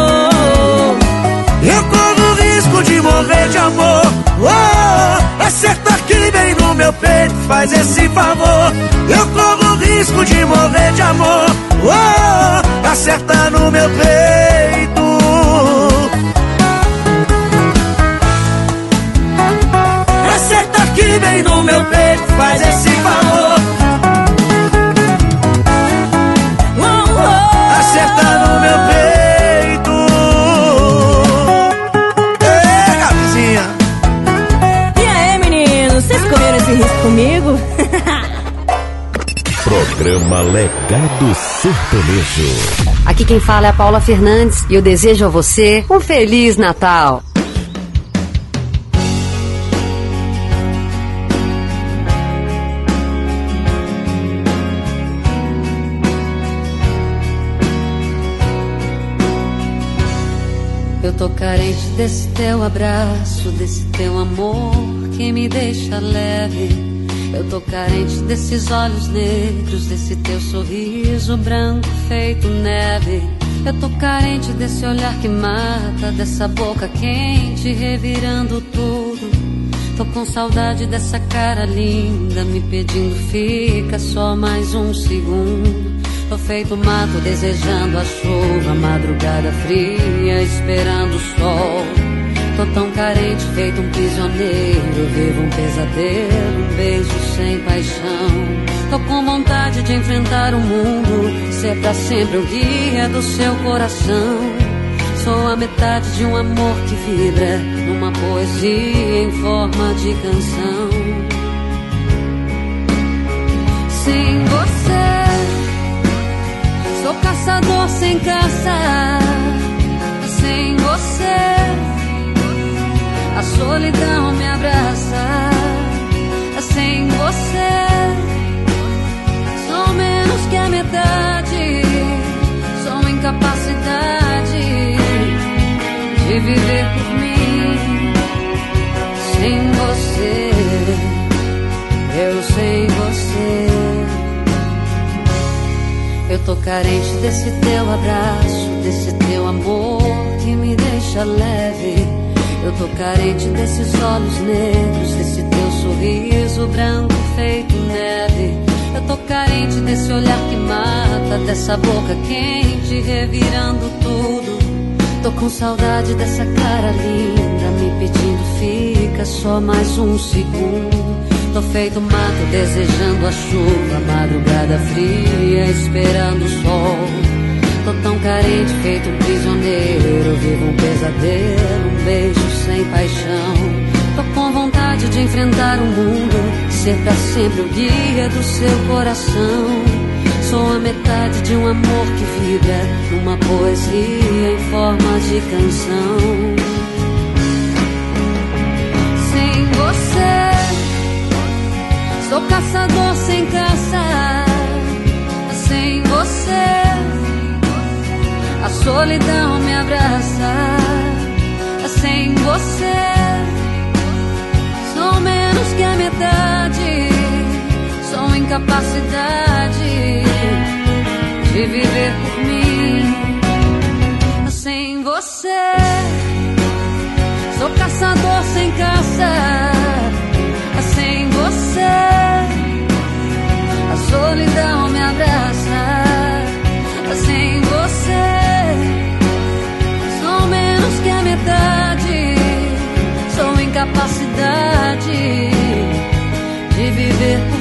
Eu corro o risco de morrer de amor. Oh, acerta aqui bem no meu peito, faz esse favor. Eu corro o risco de morrer de amor. Oh, acerta no meu peito. Aqui bem no meu peito, faz esse favor. Oh, oh, Acerta no meu peito. Ê, Gabizinha. E aí, meninos, vocês comeram esse risco comigo? Programa Legado Sertanejo. Aqui quem fala é a Paula Fernandes e eu desejo a você um Feliz Natal. Eu tô carente desse teu abraço, desse teu amor que me deixa leve. Eu tô carente desses olhos negros, desse teu sorriso branco feito neve. Eu tô carente desse olhar que mata, dessa boca quente revirando tudo. Tô com saudade dessa cara linda, me pedindo fica só mais um segundo. Tô feito mato desejando a chuva, madrugada fria, esperando o sol. Tô tão carente, feito um prisioneiro, vivo um pesadelo, um beijo sem paixão. Tô com vontade de enfrentar o mundo, ser pra sempre o guia do seu coração. Sou a metade de um amor que vibra numa poesia em forma de canção. Sou caçador sem caça. Sem você, a solidão me abraça. Sem você, sou menos que a metade. Sou incapacidade de viver por mim. Sem você, eu sem você. Tô carente desse teu abraço, desse teu amor que me deixa leve. Eu tô carente desses olhos negros, desse teu sorriso branco feito neve. Eu tô carente desse olhar que mata, dessa boca quente revirando tudo. Tô com saudade dessa cara linda, me pedindo fica só mais um segundo. Tô feito mato desejando a chuva, madrugada fria, esperando o sol. Tô tão carente, feito um prisioneiro, vivo um pesadelo, um beijo sem paixão. Tô com vontade de enfrentar o mundo, ser pra sempre o guia do seu coração. Sou a metade de um amor que vibra numa poesia em forma de canção. Sem você, sou caçador sem caça. Sem você, a solidão me abraça. Sem você, sou menos que a metade. Sou incapacidade de viver por mim. Sem você, sou caçador sem caça. Você, a solidão me abraça. Sem você, sou menos que a metade. Sou incapacidade de viver por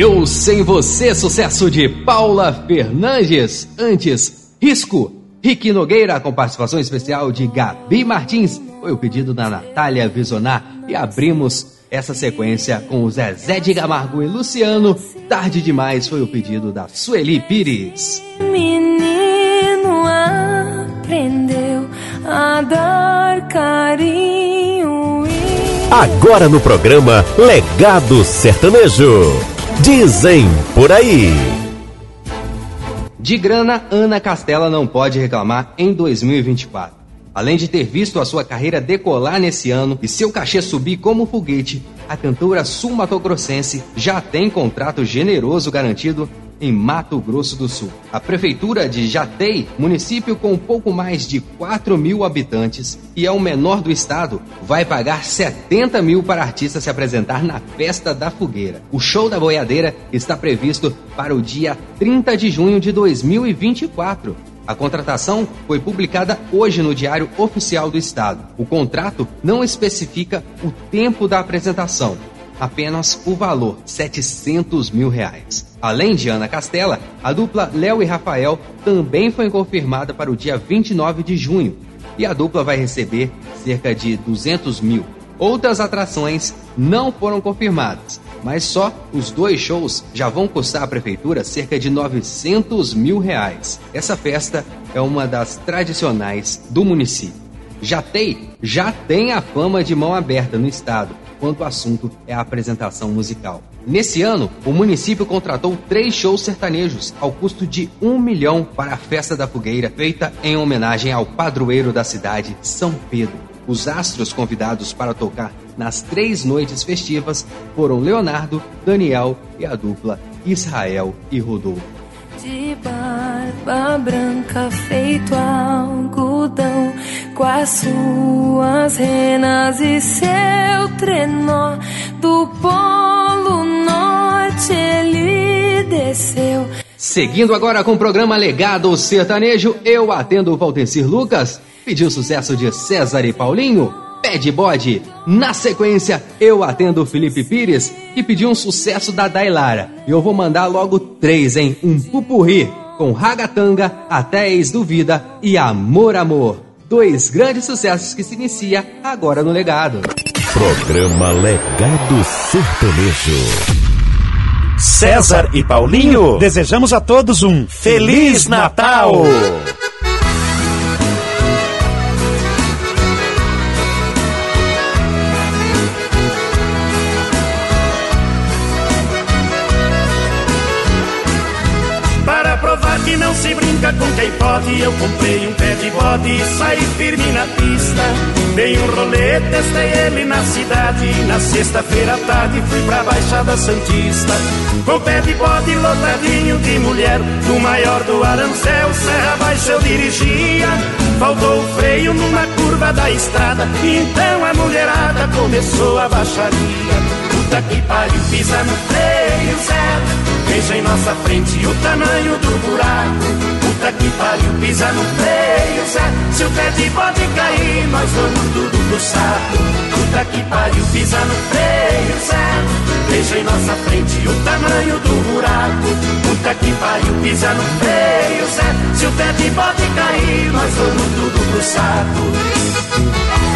Eu Sem Você, sucesso de Paula Fernandes. Antes, Risco, Rick Nogueira, com participação especial de Gabi Martins. Foi o pedido da Natália Visonar. E abrimos essa sequência com o Zezé de Camargo e Luciano. Tarde demais foi o pedido da Sueli Pires. Menino aprendeu a dar carinho e Agora no programa Legado Sertanejo. Dizem por aí. De grana, Ana Castela não pode reclamar em 2024. Além de ter visto a sua carreira decolar nesse ano e seu cachê subir como foguete, a cantora sul-matogrossense já tem contrato generoso garantido em Mato Grosso do Sul. A prefeitura de Jatei, município com pouco mais de 4 mil habitantes e é o menor do estado, vai pagar 70 mil para artista se apresentar na Festa da Fogueira. O show da boiadeira está previsto para o dia 30 de junho de 2024. A contratação foi publicada hoje no Diário Oficial do Estado. O contrato não especifica o tempo da apresentação, apenas o valor, 700 mil reais. Além de Ana Castela, a dupla Léo e Rafael também foi confirmada para o dia 29 de junho e a dupla vai receber cerca de 200 mil. Outras atrações não foram confirmadas, mas só os dois shows já vão custar à prefeitura cerca de 900 mil reais. Essa festa é uma das tradicionais do município. Jatei já tem a fama de mão aberta no estado, quando o assunto é a apresentação musical. Nesse ano, o município contratou três shows sertanejos ao custo de um milhão para a Festa da Fogueira, feita em homenagem ao padroeiro da cidade, São Pedro. Os astros convidados para tocar nas três noites festivas foram Leonardo, Daniel e a dupla Israel e Rodolfo. de barba branca feito algodão com as suas renas e seu trenó do polo norte ele desceu Seguindo agora com o programa Legado Sertanejo, eu atendo o Valtencir Lucas, pediu sucesso de César e Paulinho, Pé de Bode. Na sequência, eu atendo o Felipe Pires, que pediu um sucesso da Dailara. E eu vou mandar logo três, hein? Um pupurri, com Ragatanga, Até Ex Duvida e Amor Amor. Dois grandes sucessos que se inicia agora no Legado. Programa Legado Sertanejo. César e Paulinho, desejamos a todos um Feliz Natal! Pode, eu comprei um pé de bode e saí firme na pista. Dei um rolê, testei ele na cidade. Na sexta-feira à tarde fui pra Baixada Santista. Com pé de bode lotadinho de mulher, no maior do arancel, serra abaixo eu dirigia. Faltou o freio numa curva da estrada, então a mulherada começou a baixaria. Puta que pariu, pisa no freio, zero. Veja em nossa frente o tamanho do buraco. Puta que pariu, pisa no freio, Zé. Se o pé de bode cair, nós vamos tudo pro saco. Puta que pariu, pisa no freio, Zé. Veja em nossa frente o tamanho do buraco. Puta que pariu, pisa no freio, Zé. Se o pé de bode cair, nós vamos tudo pro saco.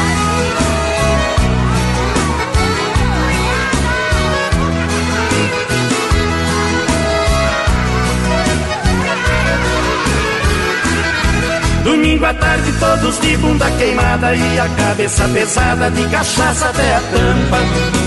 Domingo à tarde, todos de bunda queimada e a cabeça pesada de cachaça até a tampa.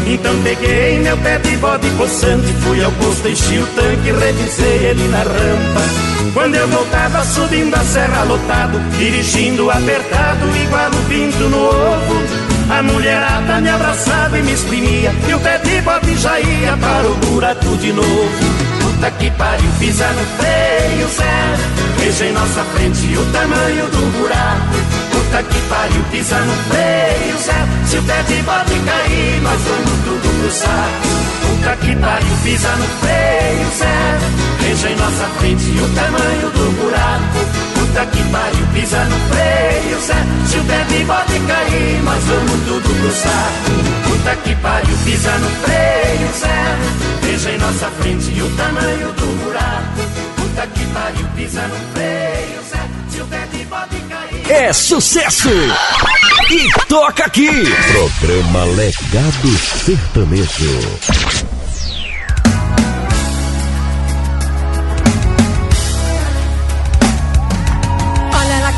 Então peguei meu pé de bode coçante, fui ao posto, enchi o tanque, revisei ele na rampa. Quando eu voltava subindo a serra lotado, dirigindo apertado, igual o pinto no ovo. A mulherada me abraçava e me exprimia, e o pé de bode já ia para o buraco de novo. Puta que pariu, pisa no freio, Zé. Veja em nossa frente o tamanho do buraco. Puta que pariu, pisa no freio, Zé. Se o pé de bode cair, nós vamos tudo pro saco. Puta que pariu, pisa no freio, Zé. Veja em nossa frente o tamanho do buraco. Puta que pariu, pisa no freio, Zé. Se o pé de bode cair, nós vamos tudo pro saco. Puta que pariu, pisa no freio, Zé. Veja em nossa frente o tamanho do buraco. Puta que pariu, pisa no freio, Zé. Se o pé de bode cair. É sucesso! E toca aqui! Programa Legado Sertanejo.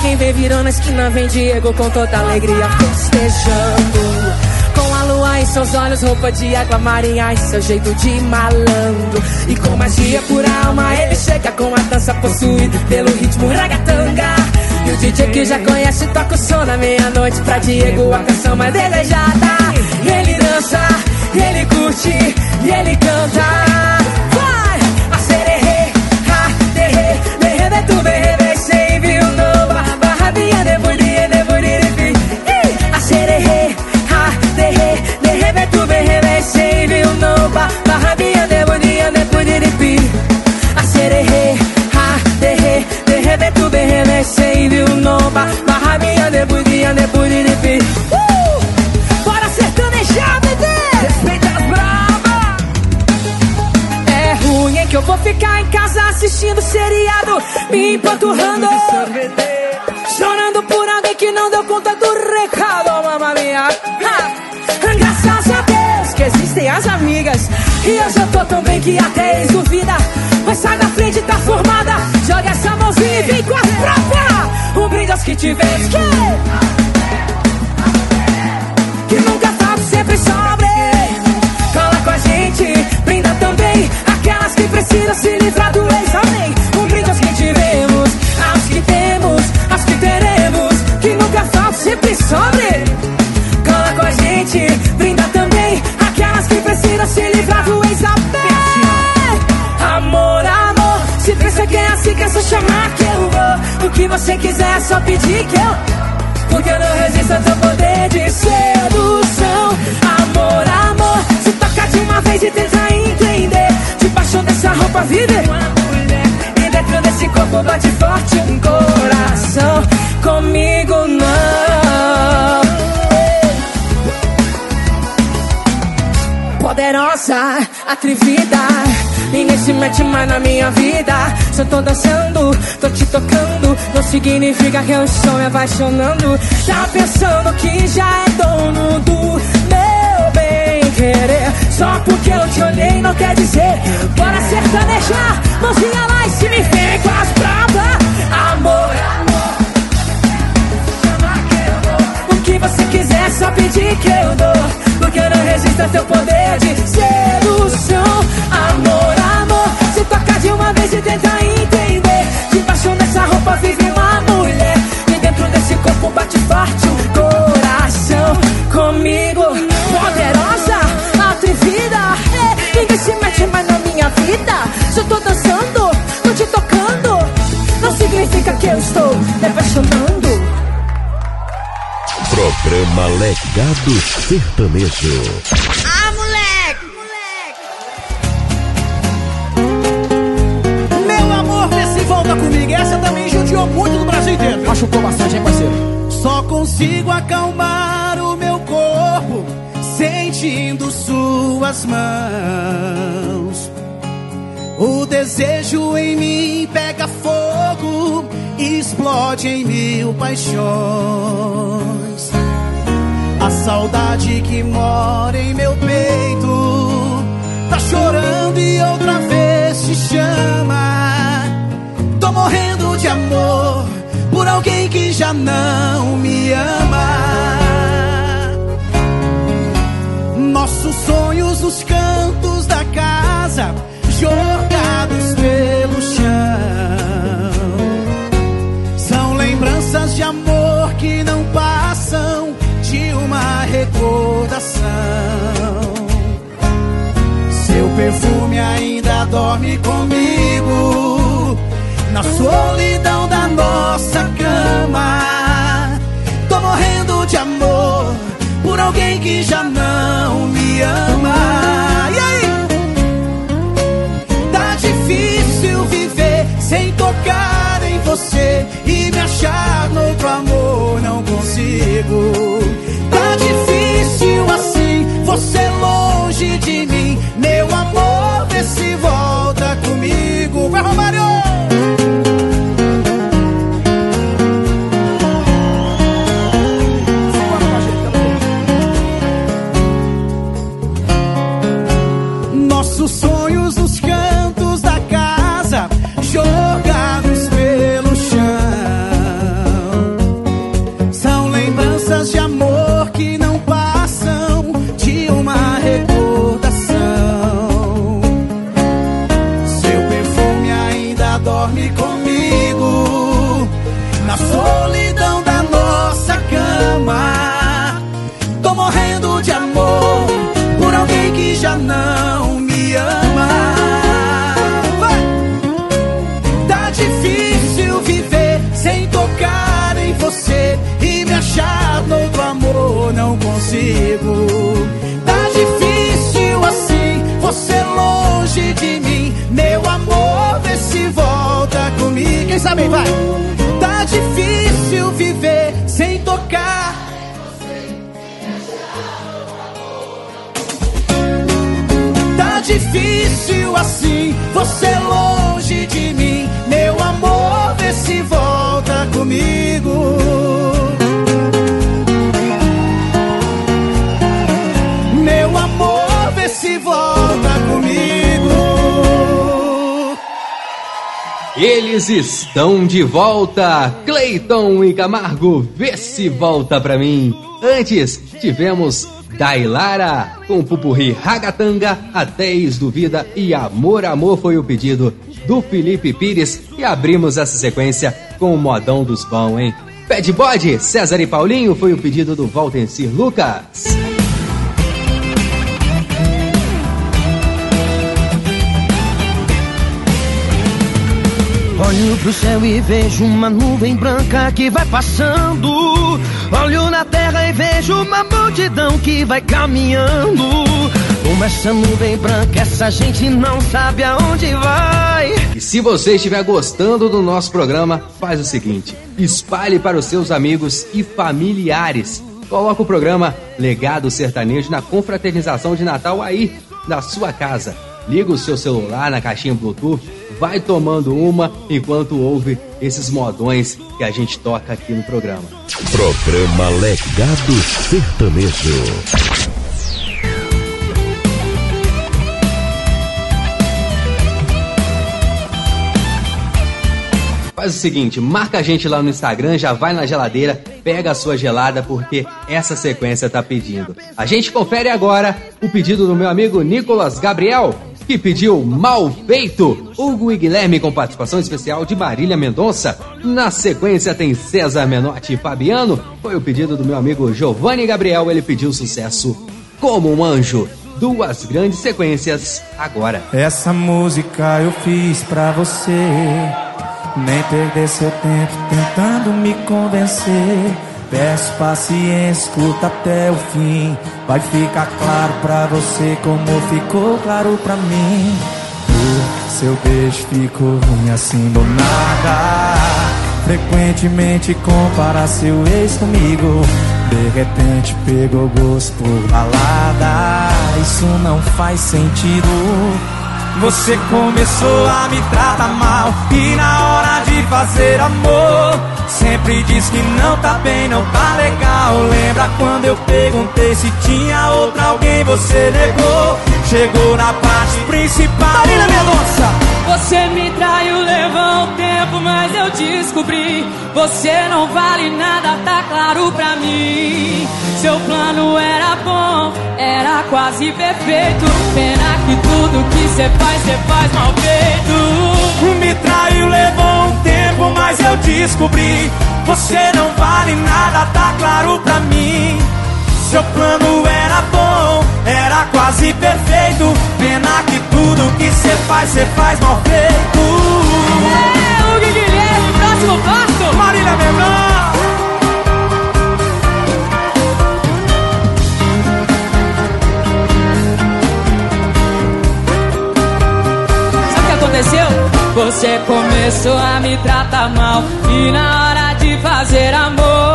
Quem vem virando a esquina, vem Diego com toda alegria festejando. Com a lua em seus olhos, roupa de água marinha e seu jeito de malandro. E com magia por alma, ele chega com a dança possuída pelo ritmo ragatanga. E o DJ que já conhece toca o som na meia-noite pra Diego, a canção mais desejada. E ele dança, e ele curte, e ele canta. Nova, barra, minha, deburie, deburie, Uh! Bora sertanejar, bebê! Respeita as bravas! É ruim, é que eu vou ficar em casa assistindo seriado, me empanturrando. Chorando por alguém que não deu conta do recado, mamma mia. Ha! Graças a Deus que existem as amigas. E eu já tô tão bem que até eles duvida. Mas sai da frente, tá formada. Joga essa mãozinha e vem com as bravas. Aos que que. Que nunca falta, sempre sobre. Cola com a gente, brinda também. Aquelas que precisam se livrar do ex, amém. Um brinde aos que tivemos, aos que temos, aos que teremos. Que nunca falta, sempre sobre. Você quiser é só pedir que eu. Porque eu não resisto ao teu poder de sedução. Amor, amor Se toca de uma vez e tenta entender. Debaixo dessa roupa vive uma mulher. E dentro desse corpo bate forte um coração. Comigo não. Poderosa, atrevida Ninguém se mete mais na minha vida. Se eu tô dançando, tô te tocando. Não significa que eu estou me apaixonando. Tá pensando que já é dono do meu bem querer Só porque eu te olhei não quer dizer Bora sertanejar, mãozinha lá e se me vem com as bravas. Amor, amor. O que você quiser, só pedir que eu dou. Porque eu não resisto ao teu poder de sedução. Amor, amor, se toca de uma vez e tenta entender. Debaixo dessa roupa vive uma mulher. E dentro desse corpo bate forte um coração. Comigo, poderosa, atrevida. É, ninguém se mete mais na minha vida. Se eu tô dançando, tô te tocando. Não significa que eu estou me apaixonando. Programa Legado Sertanejo. Machucou bastante, hein, parceiro? Só consigo acalmar o meu corpo sentindo suas mãos. O desejo em mim pega fogo, explode em mil paixões. A saudade que mora em meu peito tá chorando e outra vez te chama. Tô morrendo de amor por alguém que já não me ama. Nossos sonhos nos cantos da casa, jogados pelo chão. São lembranças de amor que não passam de uma recordação. Seu perfume ainda dorme comigo na solidão da nossa cama. Tô morrendo de amor por alguém que já não me ama. E aí? Tá difícil viver sem tocar em você e me achar no outro amor, não consigo. Tá difícil assim, você longe de mim, meu amor, vê se volta comigo. Vai, Romário! Comigo. Quem sabe vai? Tá difícil viver sem tocar. Tá difícil assim, você longe de mim, meu amor, vê se volta comigo. Eles estão de volta! Cleiton e Camargo, vê se volta pra mim! Antes, tivemos Dailara com Pupurri Ragatanga, Até Ex Duvida e Amor Amor foi o pedido do Felipe Pires e abrimos essa sequência com o modão dos bons, hein? Pede Bode, César e Paulinho foi o pedido do Valtencir Lucas. Olho pro céu e vejo uma nuvem branca que vai passando. Olho na terra e vejo uma multidão que vai caminhando. Como essa nuvem branca, essa gente não sabe aonde vai. E se você estiver gostando do nosso programa, faz o seguinte: espalhe para os seus amigos e familiares. Coloque o programa Legado Sertanejo na confraternização de Natal aí, na sua casa. Liga o seu celular na caixinha Bluetooth, vai tomando uma enquanto ouve esses modões que a gente toca aqui no programa. Programa Legado Sertanejo. Faz o seguinte, marca a gente lá no Instagram, já vai na geladeira, pega a sua gelada, porque essa sequência tá pedindo. A gente confere agora o pedido do meu amigo Nicolas Gabriel, que pediu Mal Feito, Hugo e Guilherme com participação especial de Marília Mendonça. Na sequência tem César Menotti e Fabiano, foi o pedido do meu amigo Giovanni Gabriel, ele pediu sucesso Como um Anjo. Duas grandes sequências agora. Essa música eu fiz pra você. Nem perder seu tempo tentando me convencer. Peço paciência, escuta até o fim. Vai ficar claro pra você como ficou claro pra mim. O seu beijo ficou ruim assim do nada. Frequentemente compara seu ex comigo. De repente pegou gosto por balada. Isso não faz sentido. Você começou a me tratar mal E na hora de fazer amor Sempre diz que não tá bem, não tá legal. Lembra quando eu perguntei se tinha outra alguém Você negou, chegou na parte principal. Marina Mendonça Você me traiu, levou um tempo, mas eu descobri. Você não vale nada, tá claro pra mim. Seu plano era bom, era quase perfeito. Pena que tudo que cê faz, cê faz mal feito. Me traiu, levou um tempo, mas eu descobri. Você não vale nada, tá claro pra mim Seu plano era bom, era quase perfeito. Pena que tudo que cê faz, cê faz mal feito. É, o Guilherme, próximo passo. Marília Mendonça. Sabe o que aconteceu? Você começou a me tratar mal E na hora de fazer amor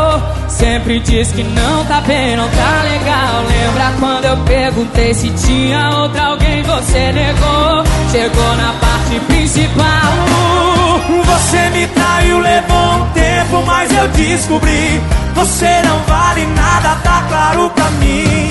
Sempre diz que não tá bem, não tá legal. Lembra quando eu perguntei se tinha outra alguém? Você negou, chegou na parte principal. Você me traiu, levou um tempo, mas eu descobri. Você não vale nada, tá claro pra mim.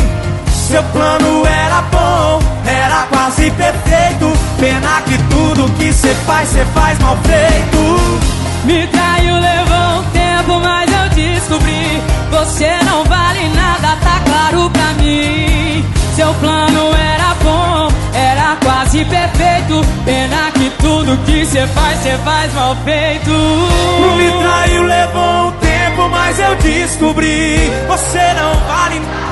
Seu plano era bom, era quase perfeito. Pena que tudo que cê faz, cê faz mal feito. Me traiu, levou um tempo, mas descobri Você não vale nada, tá claro pra mim. Seu plano era bom, era quase perfeito. Pena que tudo que cê faz, cê faz mal feito. Me traiu, levou um tempo, mas eu descobri. Você não vale nada.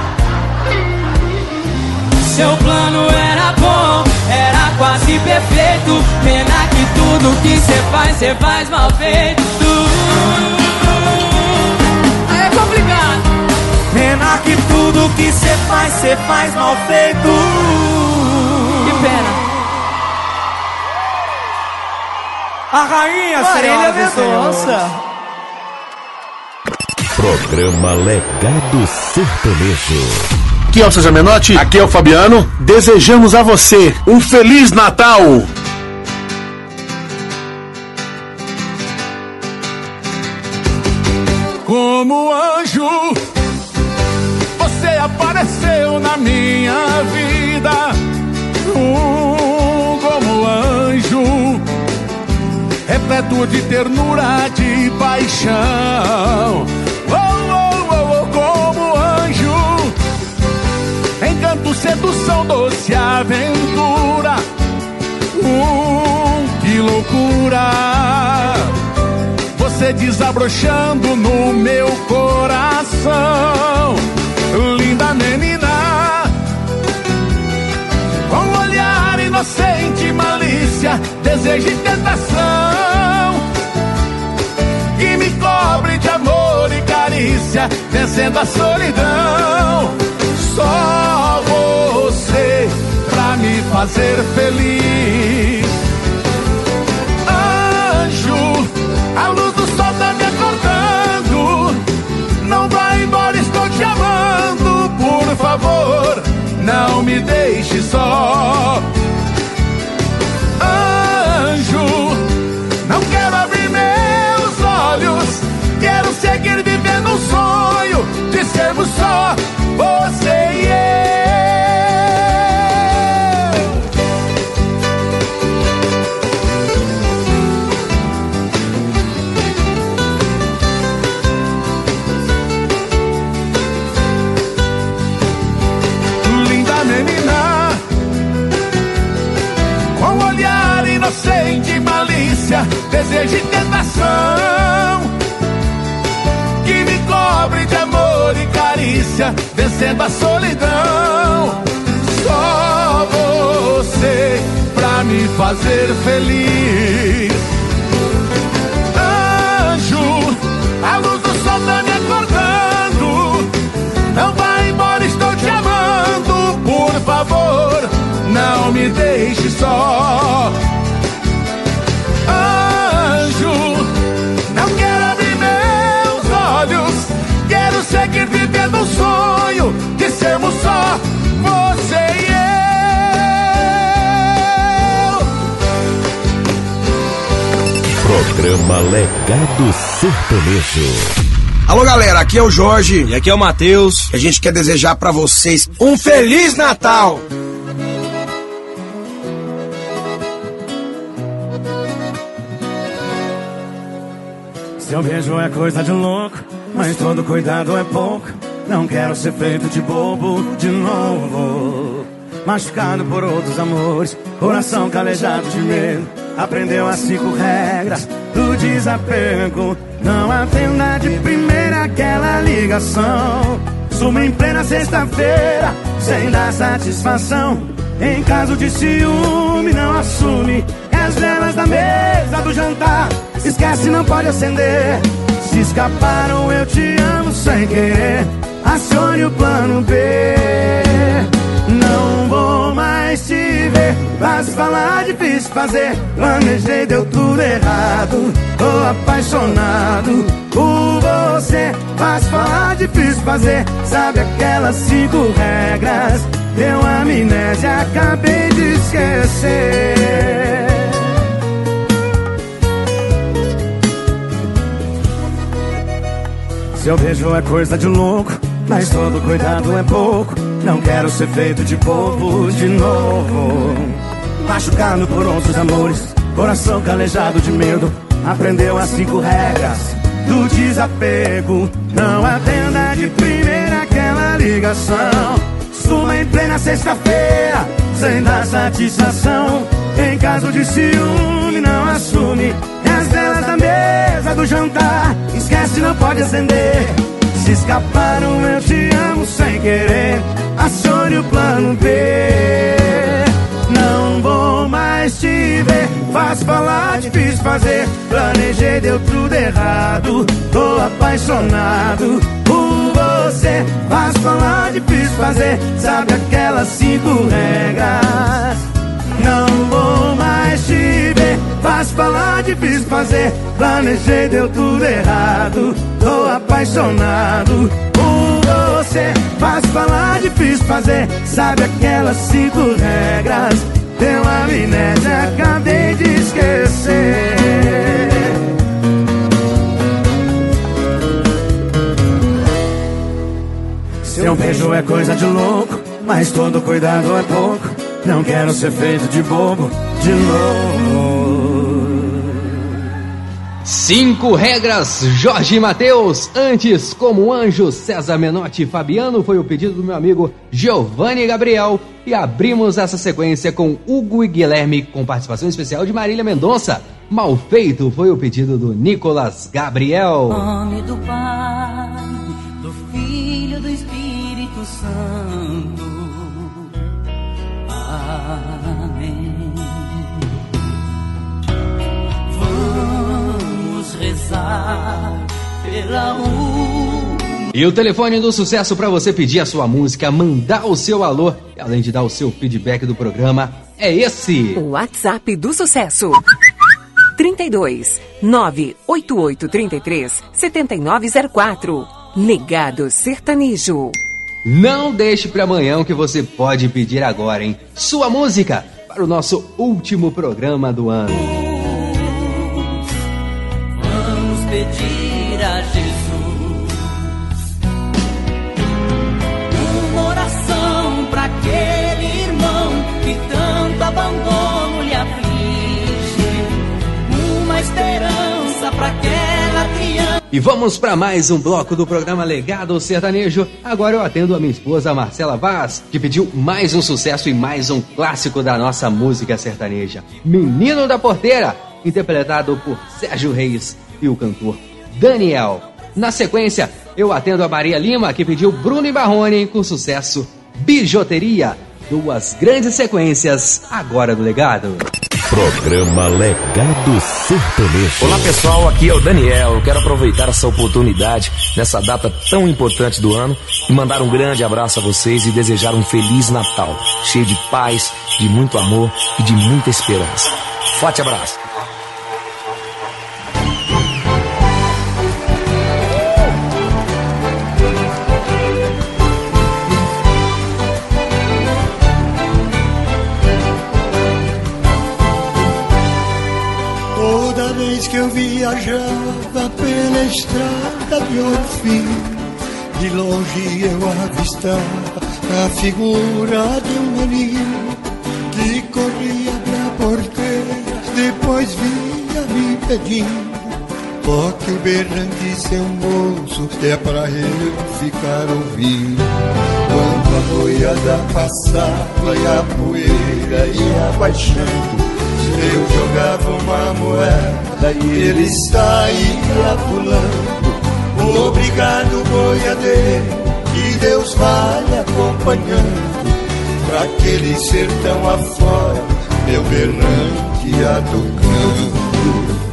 Seu plano era bom, era quase perfeito. Pena que tudo que cê faz, cê faz mal feito Pena que tudo que cê faz, cê faz mal feito Que pena A rainha, Marília Mendonça. Programa Legado Sertanejo. Aqui é o César Menotti, aqui é o Fabiano. Desejamos a você um Feliz Natal! Repleto de ternura, de paixão. Oh, oh, oh, oh, como anjo, encanto, sedução, doce aventura. Um, que loucura! Você desabrochando no meu coração, linda menina, com um olhar inocente, malícia, desejo e tentação, que me cobre de amor e carícia, vencendo a solidão. Só você pra me fazer feliz. Anjo, a luz do sol tá me acordando. Não vai embora, estou te amando. Por favor, não me deixe só. Seguir vivendo um sonho de sermos só você e eu. linda menina, com olhar inocente malícia, desejo e tentação, distância, vencendo a solidão. Só você pra me fazer feliz. Anjo, a luz do sol tá me acordando. Não vá embora, estou te amando. Por favor, não me deixe só. Anjo, não quero abrir meus olhos, quero seguir vivendo só você e eu. Programa Legado Sertanejo. Alô, galera, aqui é o Jorge. E aqui é o Matheus. A gente quer desejar para vocês um Feliz Natal! Seu beijo é coisa de louco, mas todo cuidado é pouco. Não quero ser feito de bobo de novo. Machucado por outros amores, coração calejado de medo. Aprendeu as cinco regras do desapego. Não atenda de primeira aquela ligação. Suma em plena sexta-feira, sem dar satisfação. Em caso de ciúme, não assume. As velas da mesa do jantar, esquece, não pode acender. Se escaparam, eu te amo sem querer. Acione o plano B. Não vou mais te ver. Fácil falar, difícil fazer. Planejei, deu tudo errado. Tô apaixonado por você. Fácil falar, difícil fazer. Sabe aquelas cinco regras? Deu amnésia, acabei de esquecer. Seu beijo é coisa de louco, mas todo cuidado é pouco. Não quero ser feito de bobo de novo. Machucado por outros amores, coração calejado de medo. Aprendeu as cinco regras do desapego. Não atenda de primeira aquela ligação. Suma em plena sexta-feira, sem dar satisfação. Em caso de ciúme, não assume. E as velas da mesa do jantar, esquece, não pode acender. Se escaparam, eu te amo sem querer. Acione o plano B. Não vou mais te ver. Fácil falar, difícil fazer. Planejei, deu tudo errado. Tô apaixonado por você. Fácil falar, difícil fazer. Sabe aquelas cinco regras? Não vou mais te ver. Fácil falar, difícil fazer. Planejei, deu tudo errado. Tô apaixonado por você. Fácil falar, difícil fazer. Sabe aquelas cinco regras? Deu amnésia, acabei de esquecer. Seu beijo é coisa de louco, mas todo cuidado é pouco. Não quero ser feito de bobo de novo. Cinco regras, Jorge Matheus. Antes, como anjo, César Menotti e Fabiano foi o pedido do meu amigo Giovanni Gabriel. E abrimos essa sequência com Hugo e Guilherme, com participação especial de Marília Mendonça. Mal feito foi o pedido do Nicolas Gabriel. Nome do Pai, do Filho, do Espírito Santo. Amém. Rezar pela E o telefone do sucesso para você pedir a sua música, mandar o seu alô, e além de dar o seu feedback do programa, é esse. O WhatsApp do sucesso. 32 98833 7904. Legado Sertanejo. Não deixe para amanhã o que você pode pedir agora, hein? Sua música para o nosso último programa do ano. Pedir a Jesus uma oração para aquele irmão que tanto abandono lhe aflige, uma esperança para aquela criança. E vamos para mais um bloco do programa Legado Sertanejo. Agora eu atendo a minha esposa Marcela Vaz, que pediu mais um sucesso e mais um clássico da nossa música sertaneja. Menino da Porteira, interpretado por Sérgio Reis e o cantor Daniel. Na sequência, eu atendo a Maria Lima, que pediu Bruno e Barrone com sucesso Bijuteria. Duas grandes sequências agora do Legado. Programa Legado Sertanejo. Olá pessoal, aqui é o Daniel. Eu quero aproveitar essa oportunidade nessa data tão importante do ano e mandar um grande abraço a vocês e desejar um feliz Natal, cheio de paz, de muito amor e de muita esperança. Forte abraço. Toda vez que eu viajava pela estrada de Orfim, de longe eu avistava a figura de um menino que corria pra porteira, depois vinha me pedindo. Toque o berrante, seu moço, é pra eu ficar ouvindo. Quando a boiada passava e a poeira ia baixando, eu jogava uma moeda e ele saía pulando. Obrigado, boiadeiro, que Deus vai acompanhando. Pra aquele sertão afora, meu berrante ia tocando.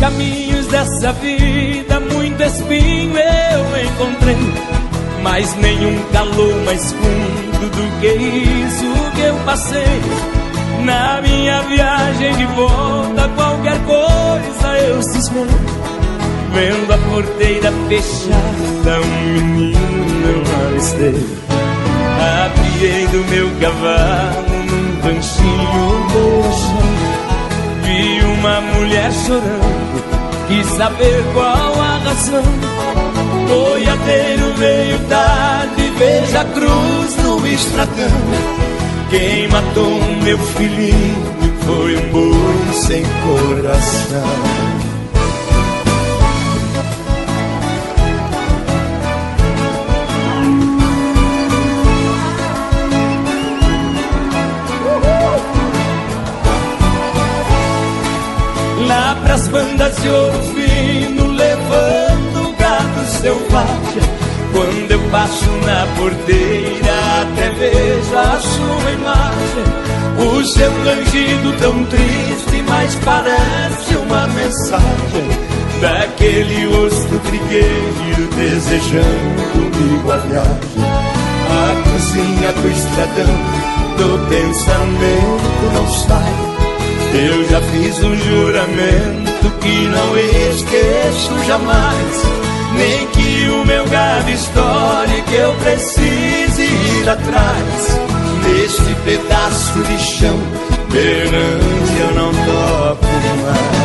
Caminhos dessa vida, muito espinho eu encontrei, mas nenhum calor mais fundo do que isso que eu passei. Na minha viagem de volta, qualquer coisa eu cismei. Vendo a porteira fechada, um menino eu avistei. Apiei do meu cavalo num ranchinho. Vi uma mulher chorando, quis saber qual a razão. Boiadeiro veio tarde, veja a cruz no estradão. Quem matou meu filhinho foi um boi sem coração. Ouro fino Levando gado selvagem. Quando eu passo na porteira Até vejo a sua imagem. O seu rangido tão triste Mas parece uma mensagem. Daquele rosto trigueiro Desejando comigo a viagem. A cozinha do estradão Do pensamento não sai. Eu já fiz um juramento que não esqueço jamais. Nem que o meu gado estoure, que eu precise ir atrás. Neste pedaço de chão, perante eu não toco mais.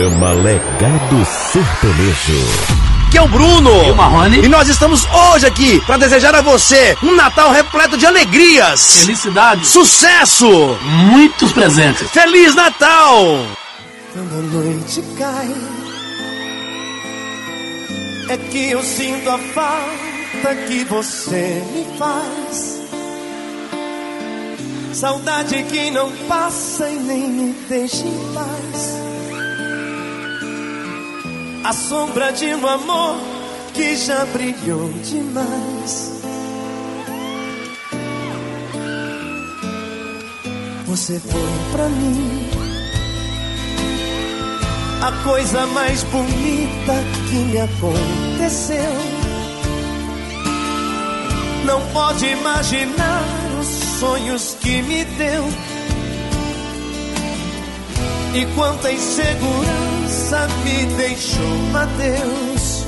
Programa Legado Sertanejo. Que é o Bruno E o Marrone. E nós estamos hoje aqui para desejar a você um Natal repleto de alegrias, Felicidade, sucesso, muitos presentes. Feliz Natal! Quando a noite cai, é que eu sinto a falta que você me faz. Saudade que não passa e nem me deixa em paz. A sombra de um amor que já brilhou demais. Você foi pra mim a coisa mais bonita que me aconteceu. Não pode imaginar os sonhos que me deu. E quanta insegurança me deixou, Adeus.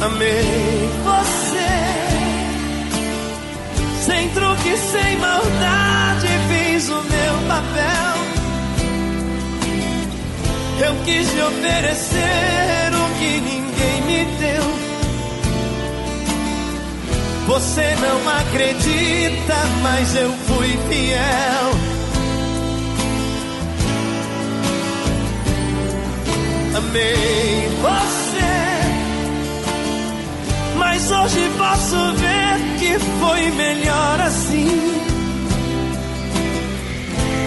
Amei você, sem truque, sem maldade, fiz o meu papel. Eu quis lhe oferecer o que ninguém me deu. Você não acredita, mas eu fui fiel. Amei você, mas hoje posso ver que foi melhor assim.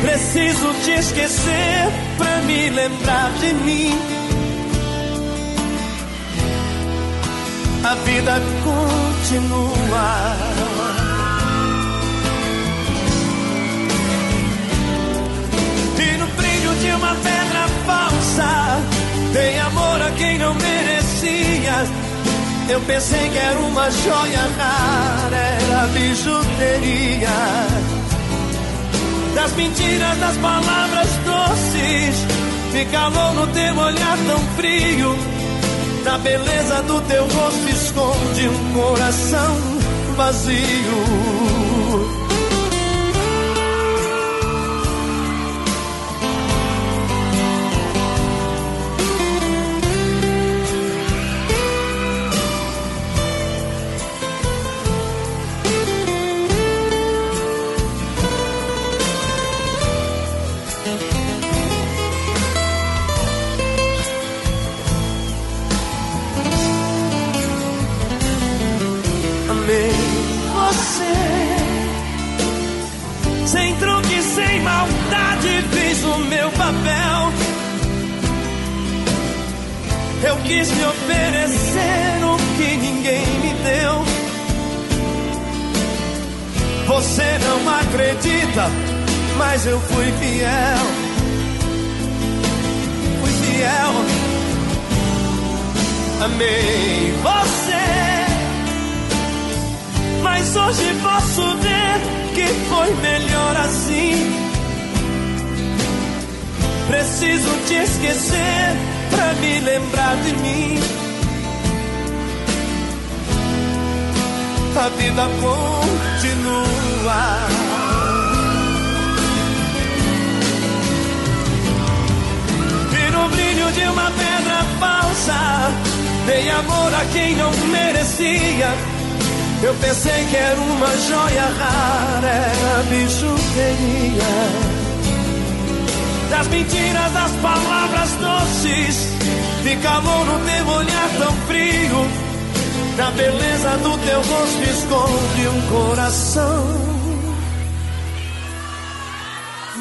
Preciso te esquecer pra me lembrar de mim. A vida continua. E no brilho de uma pedra falsa, tem amor a quem não merecia. Eu pensei que era uma joia rara, era bijuteria das mentiras, das palavras doces, de calor no teu olhar tão frio, da beleza do teu rosto esconde um coração vazio.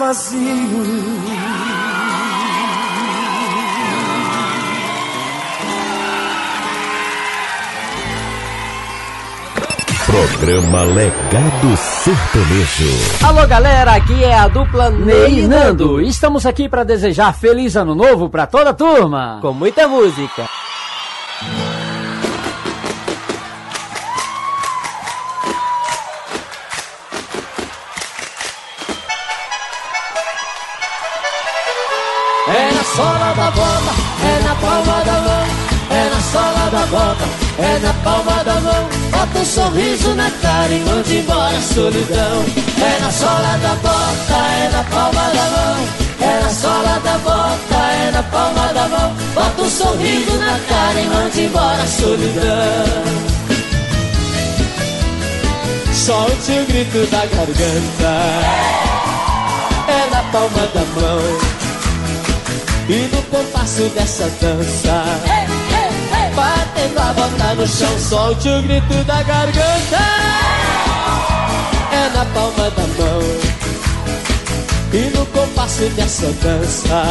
Vazio. Programa Legado Sertanejo. Alô galera, aqui é a dupla Ney e Nando. Estamos aqui para desejar feliz ano novo para toda a turma. Com muita música. É na palma da mão, bota um sorriso na cara e manda embora a solidão. É na sola da bota, é na palma da mão. É na sola da bota, é na palma da mão. Bota um sorriso na cara e manda embora a solidão. Solte o grito da garganta, é na palma da mão. E no compasso dessa dança bota no chão, solte o grito da garganta. É na palma da mão e no compasso dessa dança.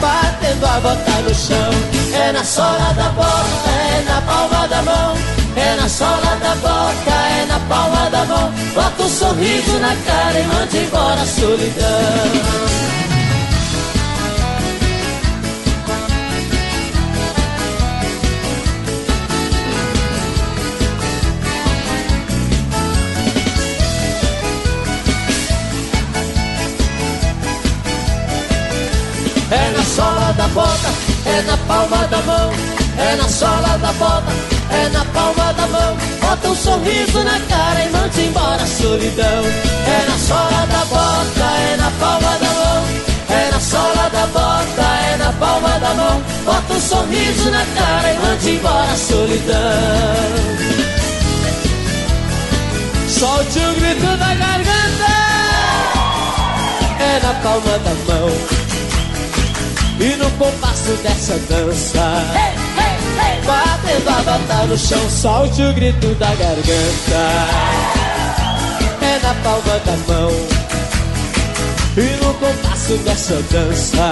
Batendo a bota no chão, é na sola da bota, é na palma da mão. É na sola da bota, é na palma da mão. Bota um sorriso na cara e manda embora a solidão. Da bota, é na palma da mão. É na sola da bota, é na palma da mão. Bota um sorriso na cara e manda embora a solidão. É na sola da bota, é na palma da mão. É na sola da bota, é na palma da mão. Bota um sorriso na cara e manda embora a solidão. Solte o grito da garganta, é na palma da mão. E no compasso dessa dança hey, hey, hey. Batendo a bota no chão Solte o grito da garganta. É na palma da mão. E no compasso dessa dança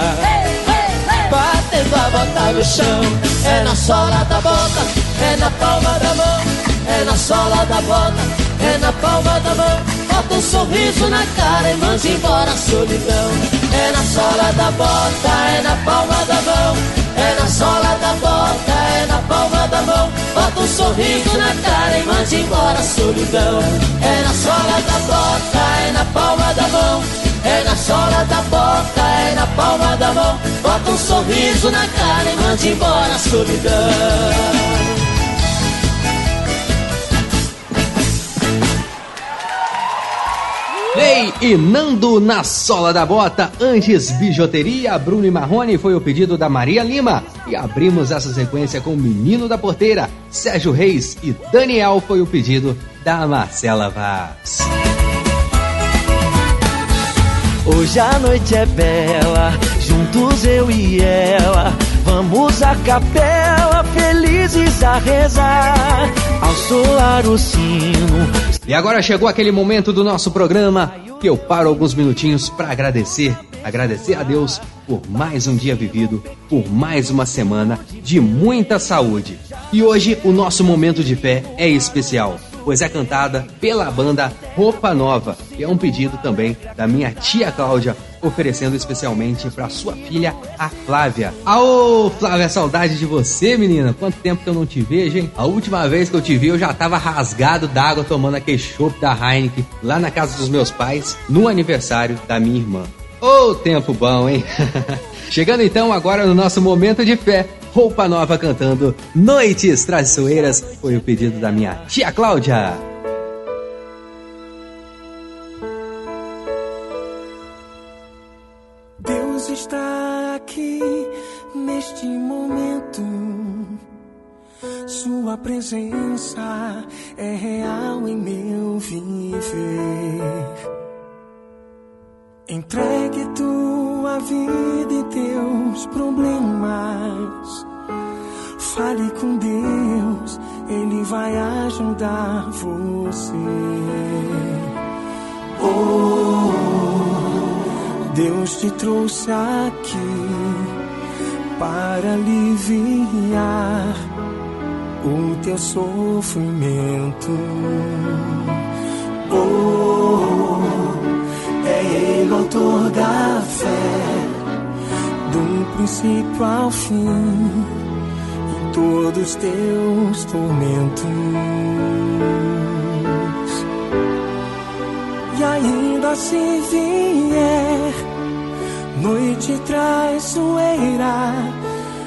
Batendo a bota no chão. É na sola da bota, é na palma da mão. É na sola da bota, é na palma da mão. Bota um sorriso na cara e manda embora a solidão É na sola da bota, é na palma da mão É na sola da bota, é na palma da mão Bota um sorriso na cara e manda embora a solidão É na sola da bota, é na palma da mão é na sola da bota, é na palma da mão. Bota um sorriso na cara e manda embora a solidão. Ney e Nando na sola da bota. Antes, bijuteria, Bruno e Marrone foi o pedido da Maria Lima. E abrimos essa sequência com Menino da Porteira, Sérgio Reis e Daniel foi o pedido da Marcela Vaz. Hoje a noite é bela, juntos eu e ela. Vamos à capela, felizes a rezar, ao soar o sino. E agora chegou aquele momento do nosso programa que eu paro alguns minutinhos para agradecer, agradecer a Deus por mais um dia vivido, por mais uma semana de muita saúde. E hoje o nosso momento de fé é especial pois é cantada pela banda Roupa Nova, que é um pedido também da minha tia Cláudia, oferecendo especialmente para sua filha, a Flávia. Aô, Flávia, saudade de você, menina. Quanto tempo que eu não te vejo, hein? A última vez que eu te vi, eu já tava rasgado d'água tomando aquele chopp da Heineken lá na casa dos meus pais, no aniversário da minha irmã. Ô, oh, tempo bom, hein? Chegando então agora no nosso momento de fé. Roupa Nova cantando Noites Traiçoeiras foi o pedido da minha tia Cláudia. Presença é real em meu viver. Entregue tua vida e teus problemas. Fale com Deus, Ele vai ajudar você. Oh, Deus te trouxe aqui para aliviar o teu sofrimento. Oh, é Ele autor da fé, do princípio ao fim, em todos os teus tormentos. E ainda se vier noite traiçoeira,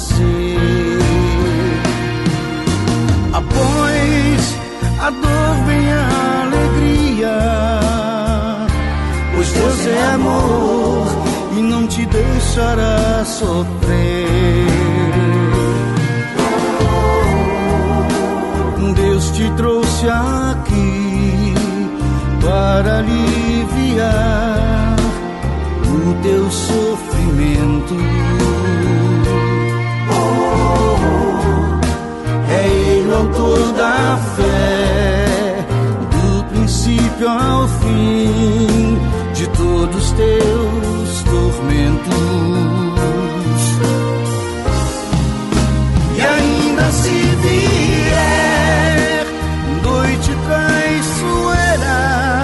Você. Após a dor vem a alegria, pois Deus é amor e não te deixará sofrer. Deus te trouxe aqui para aliviar o teu sofrimento. O autor da fé, do princípio ao fim de todos os teus tormentos. E ainda se vier noite traiçoeira,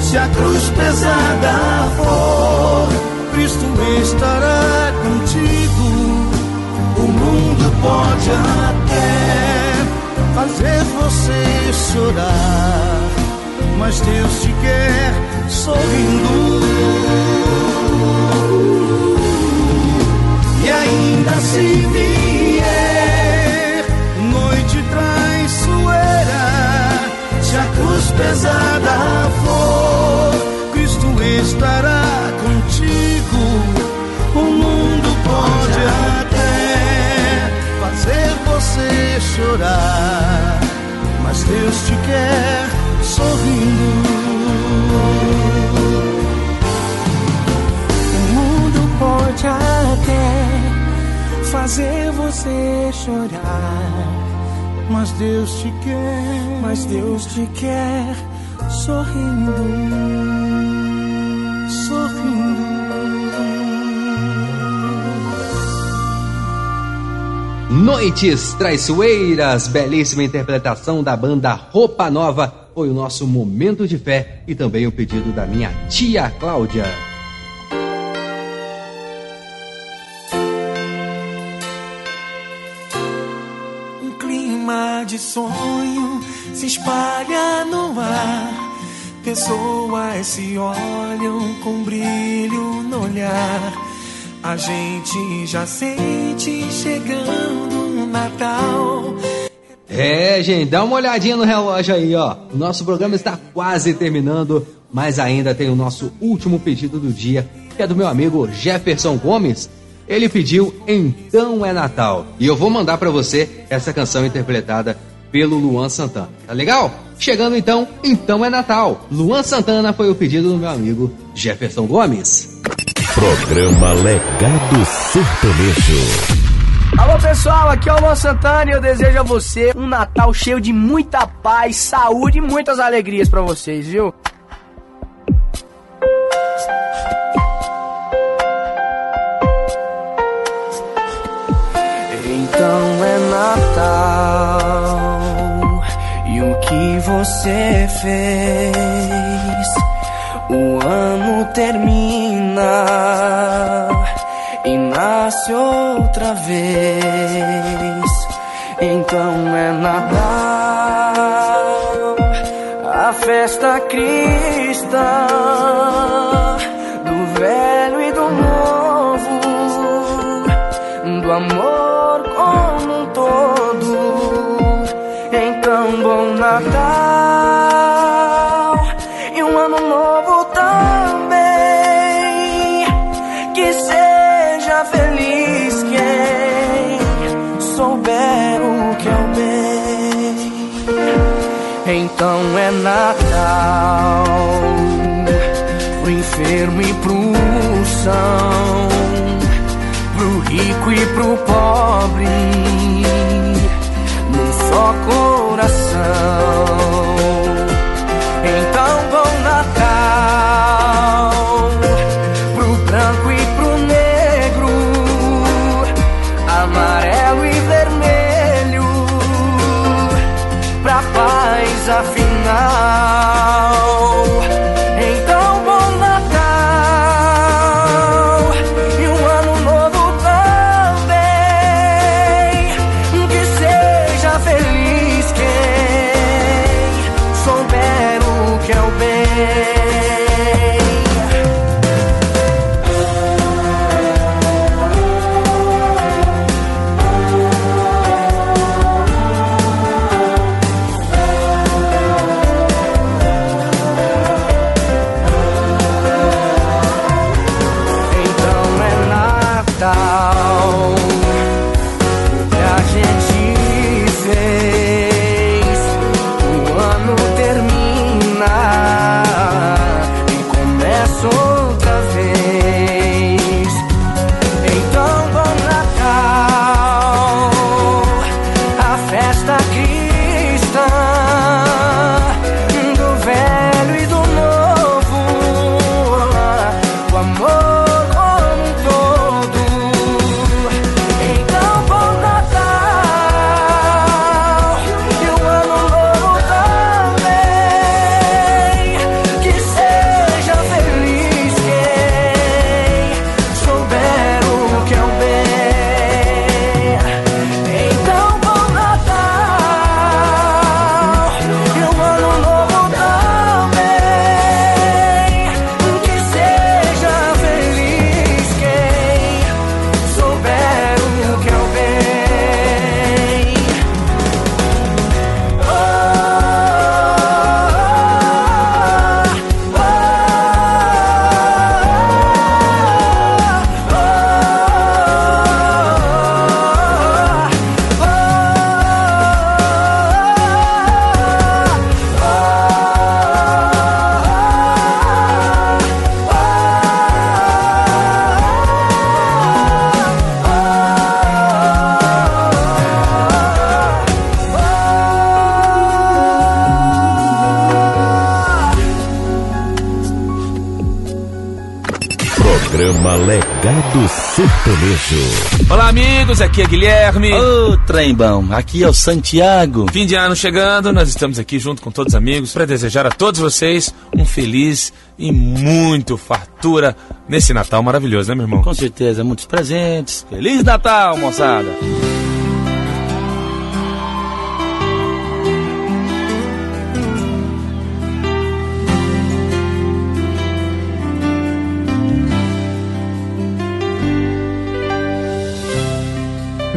se a cruz pesada for, Cristo estará contigo. O mundo pode até fazer você chorar, mas Deus te quer sorrindo. E ainda se vier noite traiçoeira, se a cruz pesada for, Cristo estará chorar, mas Deus te quer sorrindo. O mundo pode até fazer você chorar, Mas Deus te quer, mas Deus te quer sorrindo, Noites Traiçoeiras, belíssima interpretação da banda Roupa Nova, foi o nosso momento de fé e também o pedido da minha tia Cláudia. Um clima de sonho se espalha no ar. Pessoas se olham com brilho no olhar. A gente já sente chegando o Natal. É, gente, dá uma olhadinha no relógio aí, ó. Nosso programa está quase terminando, mas ainda tem o nosso último pedido do dia, que é do meu amigo Jefferson Gomes. Ele pediu Então é Natal. E eu vou mandar pra você essa canção interpretada pelo Luan Santana. Tá legal? Chegando então, Então é Natal. Luan Santana foi o pedido do meu amigo Jefferson Gomes. Programa Legado Sertanejo. Alô pessoal, aqui é o Luan Santana e eu desejo a você um Natal cheio de muita paz, saúde e muitas alegrias pra vocês, viu? Então é Natal e o que você fez? O ano termina e nasce outra vez. Então é Natal, a festa cristã do velho e do novo do amor como um todo. Então, bom Natal Pro enfermo e pro são pro rico e pro pobre, amigos, aqui é Guilherme. Ô, trembão, aqui é o Santiago. Fim de ano chegando, nós estamos aqui junto com todos os amigos para desejar a todos vocês um feliz e muito fartura nesse Natal maravilhoso, né, meu irmão? Com certeza, muitos presentes. Feliz Natal, moçada.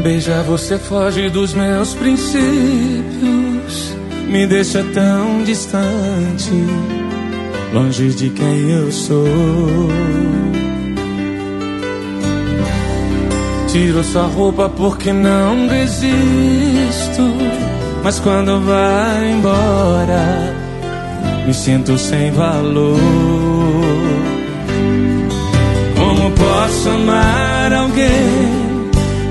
Beijar você foge dos meus princípios, me deixa tão distante, longe de quem eu sou. Tiro sua roupa porque não resisto, mas quando vai embora, me sinto sem valor. Como posso amar alguém?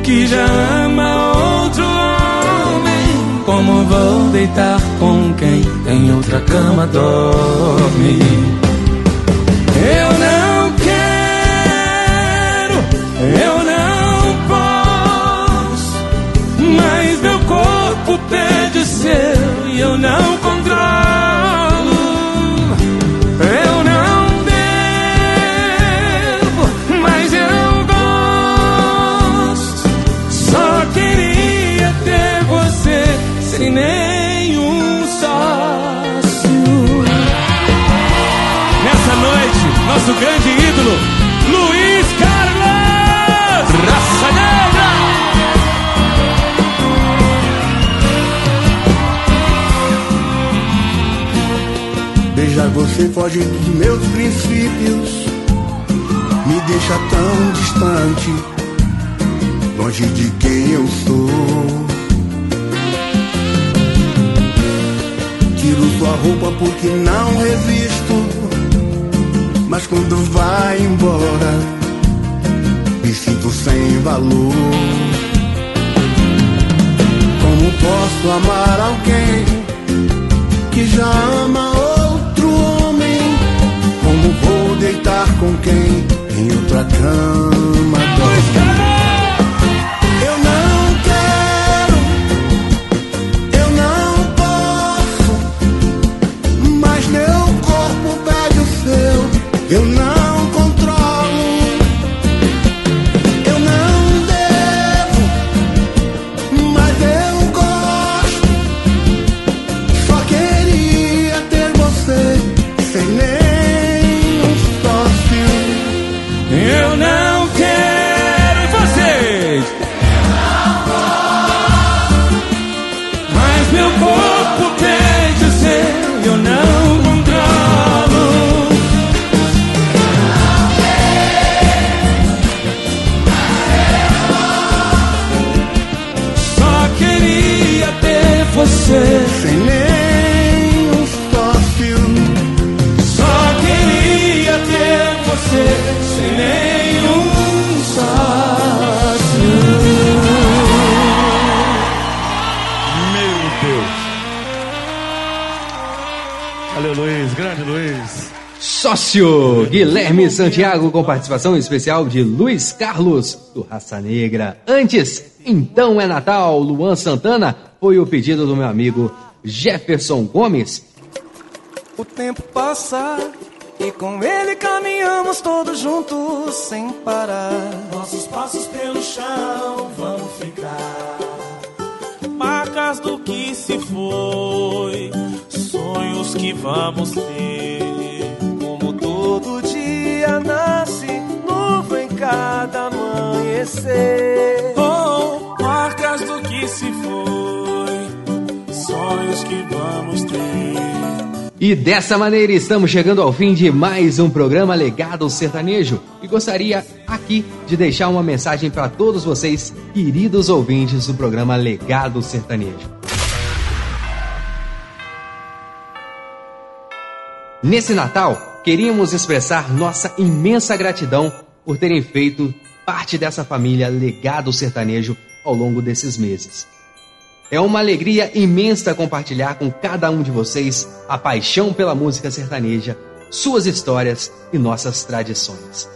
Que já ama outro homem. Como vou deitar com quem em outra cama dorme? Eu não quero, eu não posso, mas meu corpo pede seu e eu não controlo. Ídolo, Luiz Carlos! Raça Negra! Beijar você foge dos meus princípios, me deixa tão distante, longe de quem eu sou. Tiro sua roupa porque não resisto, mas quando vai embora, me sinto sem valor. Como posso amar alguém? que já ama outro homem. Como vou deitar com quem em outra cama? Sócio Guilherme Santiago com participação especial de Luiz Carlos do Raça Negra. Antes, então é Natal, Luan Santana foi o pedido do meu amigo Jefferson Gomes. O tempo passa e com ele caminhamos todos juntos sem parar. Nossos passos pelo chão vão ficar. Marcas do que se foi, sonhos que vamos ter. Cada amanhecer. Oh, marcas do que se foi, sonhos que vamos ter. E dessa maneira estamos chegando ao fim de mais um programa Legado Sertanejo e gostaria aqui de deixar uma mensagem para todos vocês, queridos ouvintes do programa Legado Sertanejo. Nesse Natal, queríamos expressar nossa imensa gratidão por terem feito parte dessa família Legado Sertanejo ao longo desses meses. É uma alegria imensa compartilhar com cada um de vocês a paixão pela música sertaneja, suas histórias e nossas tradições.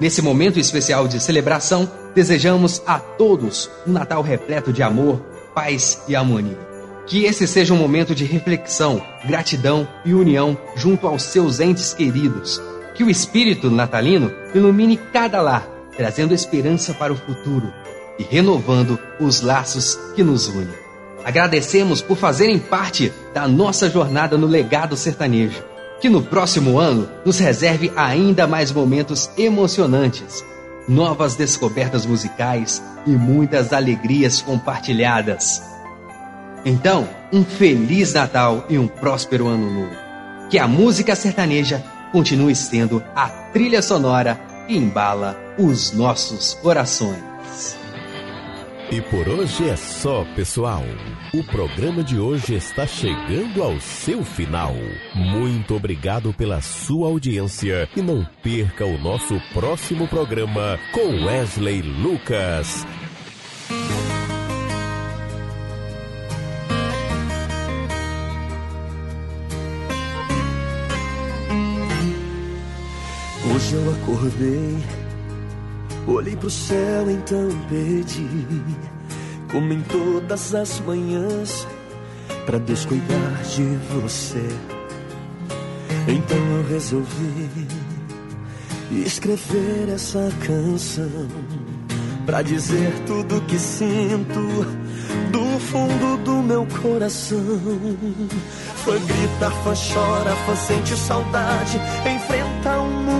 Nesse momento especial de celebração, desejamos a todos um Natal repleto de amor, paz e harmonia. Que esse seja um momento de reflexão, gratidão e união junto aos seus entes queridos. Que o espírito natalino ilumine cada lar, trazendo esperança para o futuro e renovando os laços que nos unem. Agradecemos por fazerem parte da nossa jornada no legado sertanejo. Que no próximo ano nos reserve ainda mais momentos emocionantes, novas descobertas musicais e muitas alegrias compartilhadas. Então, um feliz Natal e um próspero ano novo. Que a música sertaneja continue sendo a trilha sonora que embala os nossos corações. E por hoje é só, pessoal. O programa de hoje está chegando ao seu final. Muito obrigado pela sua audiência e não perca o nosso próximo programa com Wesley Lucas. Acordei, olhei pro céu, então pedi, como em todas as manhãs, pra Deus cuidar de você. Então eu resolvi escrever essa canção pra dizer tudo que sinto do fundo do meu coração. Fã grita, fã chora, fã sente saudade, enfrenta o mundo,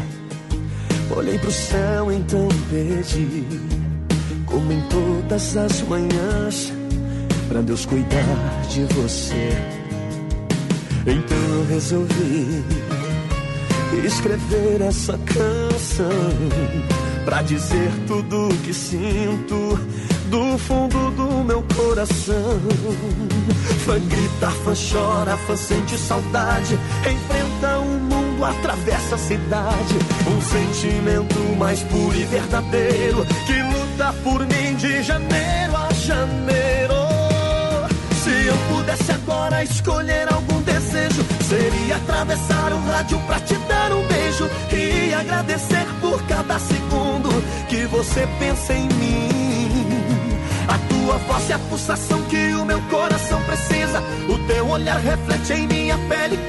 olhei pro céu, então pedi, como em todas as manhãs, pra Deus cuidar de você. Então eu resolvi escrever essa canção pra dizer tudo que sinto do fundo do meu coração. Fã grita, fã chora, fã sente saudade, enfrenta o atravessa a cidade. Um sentimento mais puro e verdadeiro que luta por mim de janeiro a janeiro. Se eu pudesse agora escolher algum desejo, seria atravessar o rádio pra te dar um beijo e agradecer por cada segundo que você pensa em mim. A tua voz é a pulsação que o meu coração precisa. O teu olhar reflete em minha pele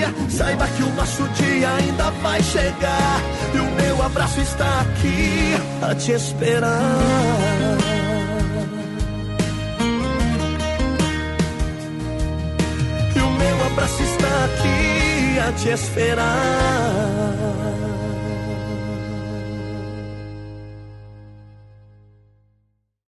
arrepia. Saiba que o nosso dia ainda vai chegar e o meu abraço está aqui a te esperar. E o meu abraço está aqui a te esperar.